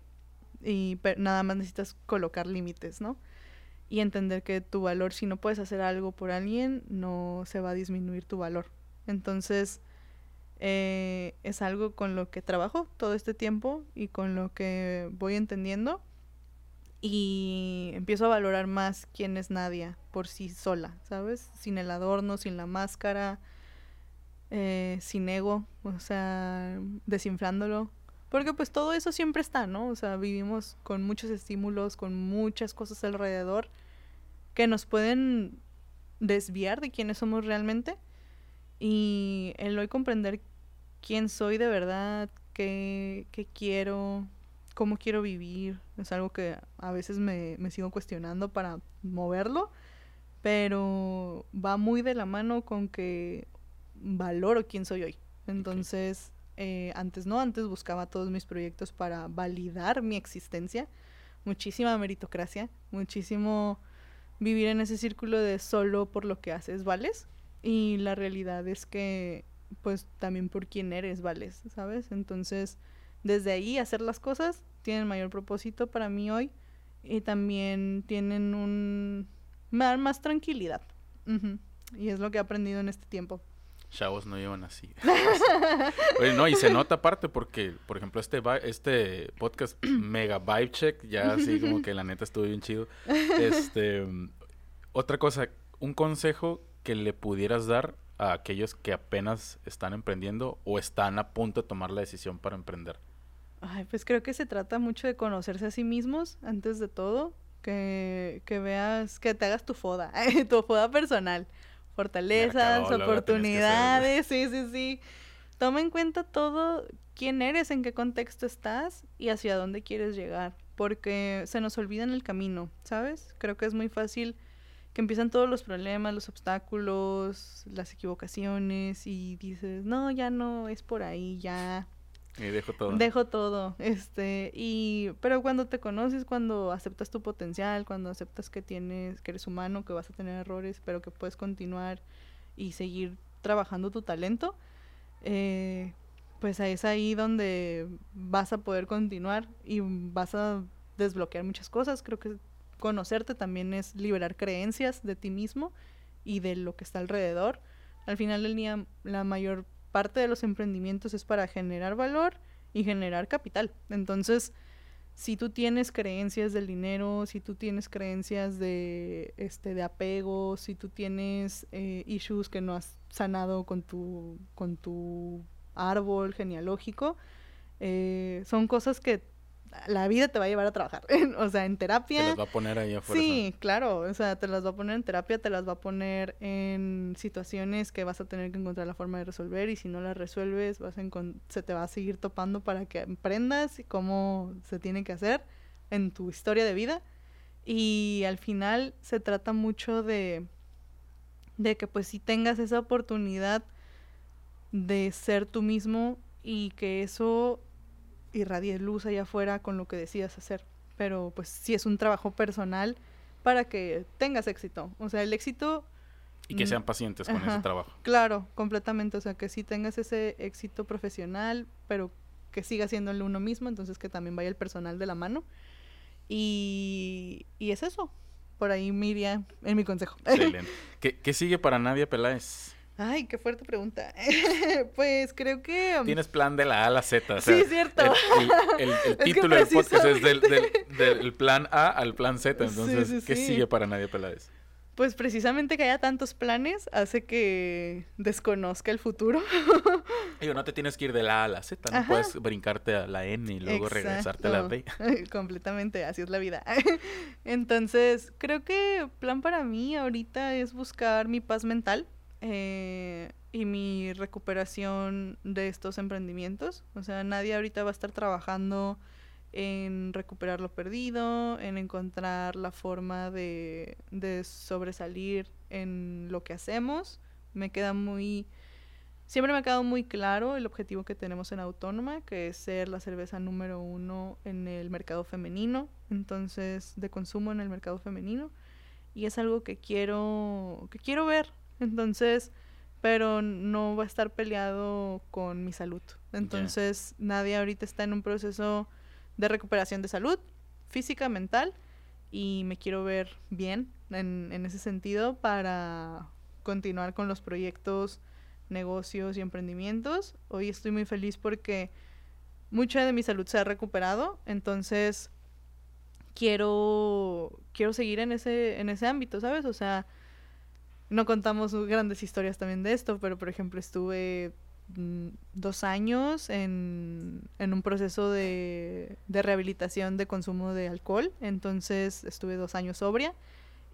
S2: y nada más necesitas colocar límites, ¿no? Y entender que tu valor, si no puedes hacer algo por alguien, no se va a disminuir tu valor. Entonces, eh, es algo con lo que trabajo todo este tiempo y con lo que voy entendiendo y empiezo a valorar más quién es Nadia por sí sola, ¿sabes? Sin el adorno, sin la máscara, eh, sin ego, o sea, desinflándolo. Porque pues todo eso siempre está, ¿no? O sea, vivimos con muchos estímulos, con muchas cosas alrededor que nos pueden desviar de quiénes somos realmente. Y el hoy comprender quién soy de verdad, qué, qué quiero, cómo quiero vivir, es algo que a veces me, me sigo cuestionando para moverlo, pero va muy de la mano con que valoro quién soy hoy. Entonces, eh, antes no, antes buscaba todos mis proyectos para validar mi existencia, muchísima meritocracia, muchísimo vivir en ese círculo de solo por lo que haces vales y la realidad es que pues también por quién eres vales, ¿sabes? Entonces, desde ahí hacer las cosas tienen mayor propósito para mí hoy y también tienen un me da más tranquilidad. Y es lo que he aprendido en este tiempo.
S1: Chavos no llevan así. [LAUGHS] No, y se nota aparte porque, por ejemplo, este, este podcast [CLEARS THROAT] mega vibe check, ya así como que la neta estuvo bien chido. Este, otra cosa, un consejo que le pudieras dar a aquellos que apenas están emprendiendo o están a punto de tomar la decisión para emprender.
S2: Ay, pues creo que se trata mucho de conocerse a sí mismos antes de todo, que, que veas, que te hagas tu foda, [LAUGHS] tu foda personal fortalezas, oportunidades, sí, sí, sí. Toma en cuenta todo quién eres, en qué contexto estás y hacia dónde quieres llegar, porque se nos olvida en el camino, ¿sabes? Creo que es muy fácil que empiezan todos los problemas, los obstáculos, las equivocaciones y dices, no, ya no, es por ahí, ya
S1: y dejo todo.
S2: Dejo todo, este, y, pero cuando te conoces, cuando aceptas tu potencial, cuando aceptas que tienes, que eres humano, que vas a tener errores, pero que puedes continuar y seguir trabajando tu talento, eh, pues es ahí donde vas a poder continuar y vas a desbloquear muchas cosas. Creo que conocerte también es liberar creencias de ti mismo y de lo que está alrededor. Al final del día, la mayor parte de los emprendimientos es para generar valor y generar capital. Entonces, si tú tienes creencias del dinero, si tú tienes creencias de, este, de apego, si tú tienes eh, issues que no has sanado con tu, con tu árbol genealógico, eh, son cosas que la vida te va a llevar a trabajar. [LAUGHS] o sea, en terapia. Te
S1: las va a poner ahí afuera.
S2: Sí, claro. O sea, te las va a poner en terapia, te las va a poner en situaciones que vas a tener que encontrar la forma de resolver y si no las resuelves, vas a se te va a seguir topando para que aprendas cómo se tiene que hacer en tu historia de vida. Y al final se trata mucho de, de que pues si tengas esa oportunidad de ser tú mismo y que eso irradie luz allá afuera con lo que decidas hacer. Pero pues sí es un trabajo personal para que tengas éxito. O sea, el éxito...
S1: Y que sean pacientes con ese trabajo.
S2: Claro, completamente. O sea, que sí tengas ese éxito profesional, pero que siga siendo el uno mismo, entonces que también vaya el personal de la mano. Y, y es eso. Por ahí Miriam, en mi consejo.
S1: Excelente. [LAUGHS] ¿Qué, ¿Qué sigue para Nadia Peláez?
S2: Ay, qué fuerte pregunta. [LAUGHS] pues creo que...
S1: Um, Tienes plan de la A a la Z.
S2: sí, es cierto.
S1: El, [LAUGHS] título del podcast es del, plan A al plan Z. Entonces, ¿qué sigue para Nadia Peláez?
S2: Pues precisamente que haya tantos planes hace que desconozca el futuro.
S1: Digo, no te tienes que ir de la A a la Z, no puedes brincarte a la N y luego regresarte a la B. [LAUGHS]
S2: Completamente, así es la vida. Entonces, creo que plan para mí ahorita es buscar mi paz mental eh, y mi recuperación de estos emprendimientos. O sea, nadie ahorita va a estar trabajando en recuperar lo perdido, en encontrar la forma de, de sobresalir en lo que hacemos. Me queda muy... Siempre me ha quedado muy claro el objetivo que tenemos en Autónoma, que es ser la cerveza número uno en el mercado femenino, entonces de consumo en el mercado femenino. Y es algo que quiero, que quiero ver, entonces, pero no va a estar peleado con mi salud. Entonces, nadie ahorita está en un proceso de recuperación de salud, física, mental, y me quiero ver bien en, en ese sentido para continuar con los proyectos, negocios y emprendimientos. Hoy estoy muy feliz porque mucha de mi salud se ha recuperado, entonces quiero quiero seguir en ese en ese ámbito, ¿sabes? O sea, no contamos grandes historias también de esto, pero por ejemplo estuve mm, dos años en, un proceso de, rehabilitación de consumo de alcohol, entonces estuve dos años sobria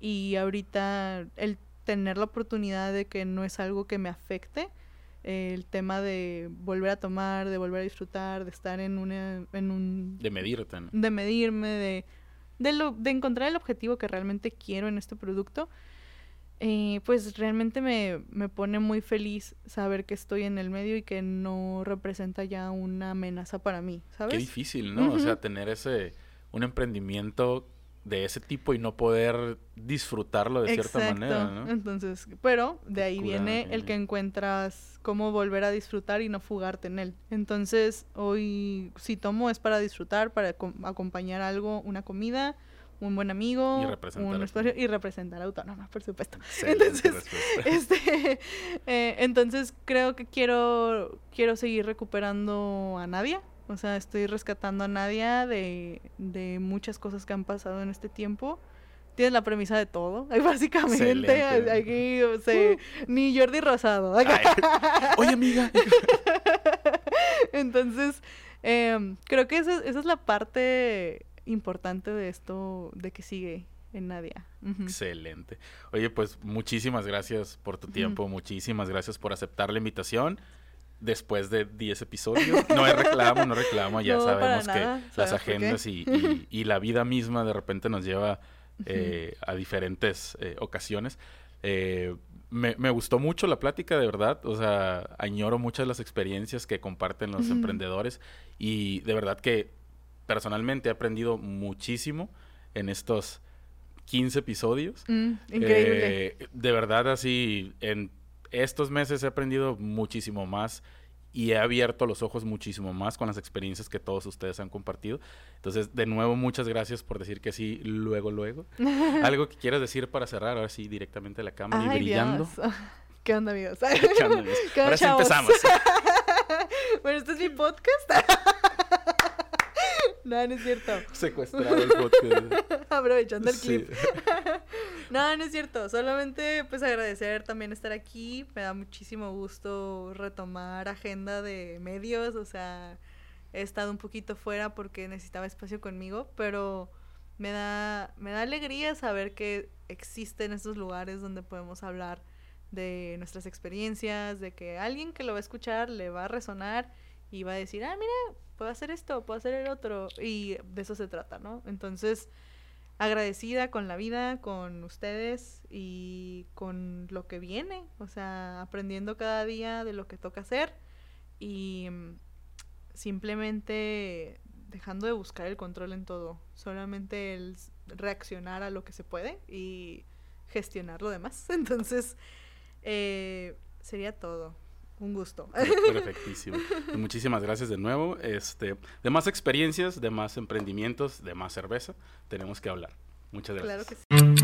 S2: y ahorita el tener la oportunidad de que no es algo que me afecte, el tema de volver a tomar, de volver a disfrutar, de estar en, una, en un...
S1: De medirte.
S2: De medirme, de, de, lo, de encontrar el objetivo que realmente quiero en este producto eh, pues realmente me, me, pone muy feliz saber que estoy en el medio y que no representa ya una amenaza para mí, ¿sabes?
S1: Qué difícil, ¿no? O sea, tener ese, un emprendimiento de ese tipo y no poder disfrutarlo de cierta manera, ¿no?
S2: Entonces, pero de ahí viene el que encuentras cómo volver a disfrutar y no fugarte en él. Entonces, hoy si tomo es para disfrutar, para acompañar algo, una comida, un buen amigo, y representar, un espacio y representar a Autónoma, por supuesto. [LAUGHS] entonces, [LAUGHS] este, eh, entonces creo que quiero, quiero seguir recuperando a Nadia. O sea, estoy rescatando a Nadia de, de muchas cosas que han pasado en este tiempo tienes la premisa de todo. [LAUGHS] Básicamente, aquí, o sea, uh. ni Jordi Rosado.
S1: oye, amiga.
S2: Entonces, em, creo que esa, esa, es la parte importante de esto, de que sigue en Nadia.
S1: Excelente. Oye, pues muchísimas gracias por tu tiempo, muchísimas gracias por aceptar la invitación después de 10 episodios. No hay reclamo, no reclamo, ya [LAUGHS] sabemos que las agendas y, [LAUGHS] y, la vida misma de repente nos lleva eh, a diferentes eh, ocasiones. Eh, me, gustó mucho la plática, de verdad. O sea, añoro muchas las experiencias que comparten los emprendedores y de verdad que personalmente he aprendido muchísimo en estos 15 episodios.
S2: Mm, increíble.
S1: de verdad, así, en estos meses he aprendido muchísimo más y he abierto los ojos muchísimo más con las experiencias que todos ustedes han compartido. Entonces, de nuevo, muchas gracias por decir que sí, luego, luego. [LAUGHS] Algo que quieras decir para cerrar, ahora sí, directamente a la cámara y brillando. [LAUGHS]
S2: ¿Qué onda, amigos? [LAUGHS]
S1: ¿Qué onda, amigos? ahora sí empezamos.
S2: bueno, este es mi podcast. No, no es cierto. [LAUGHS]
S1: Secuestrado el podcast. [LAUGHS]
S2: Aprovechando el clip. [LAUGHS] no, no es cierto. Solamente pues agradecer también estar aquí. Me da muchísimo gusto retomar agenda de medios. O sea, he estado un poquito fuera porque necesitaba espacio conmigo, pero me da, me da alegría saber que existen estos lugares donde podemos hablar de nuestras experiencias, de que alguien que lo va a escuchar le va a resonar y va a decir, ah, mira, puedo hacer esto, puedo hacer el otro, y de eso se trata, ¿no? Entonces, agradecida con la vida, con ustedes y con lo que viene, o sea, aprendiendo cada día de lo que toca hacer y mm, simplemente dejando de buscar el control en todo, solamente el reaccionar a lo que se puede y gestionar lo demás. [LAUGHS] Entonces, eh, sería todo un gusto.
S1: Perfectísimo. Muchísimas gracias de nuevo. Este, de más experiencias, de más emprendimientos, de más cerveza, tenemos que hablar. Muchas gracias. Claro que sí.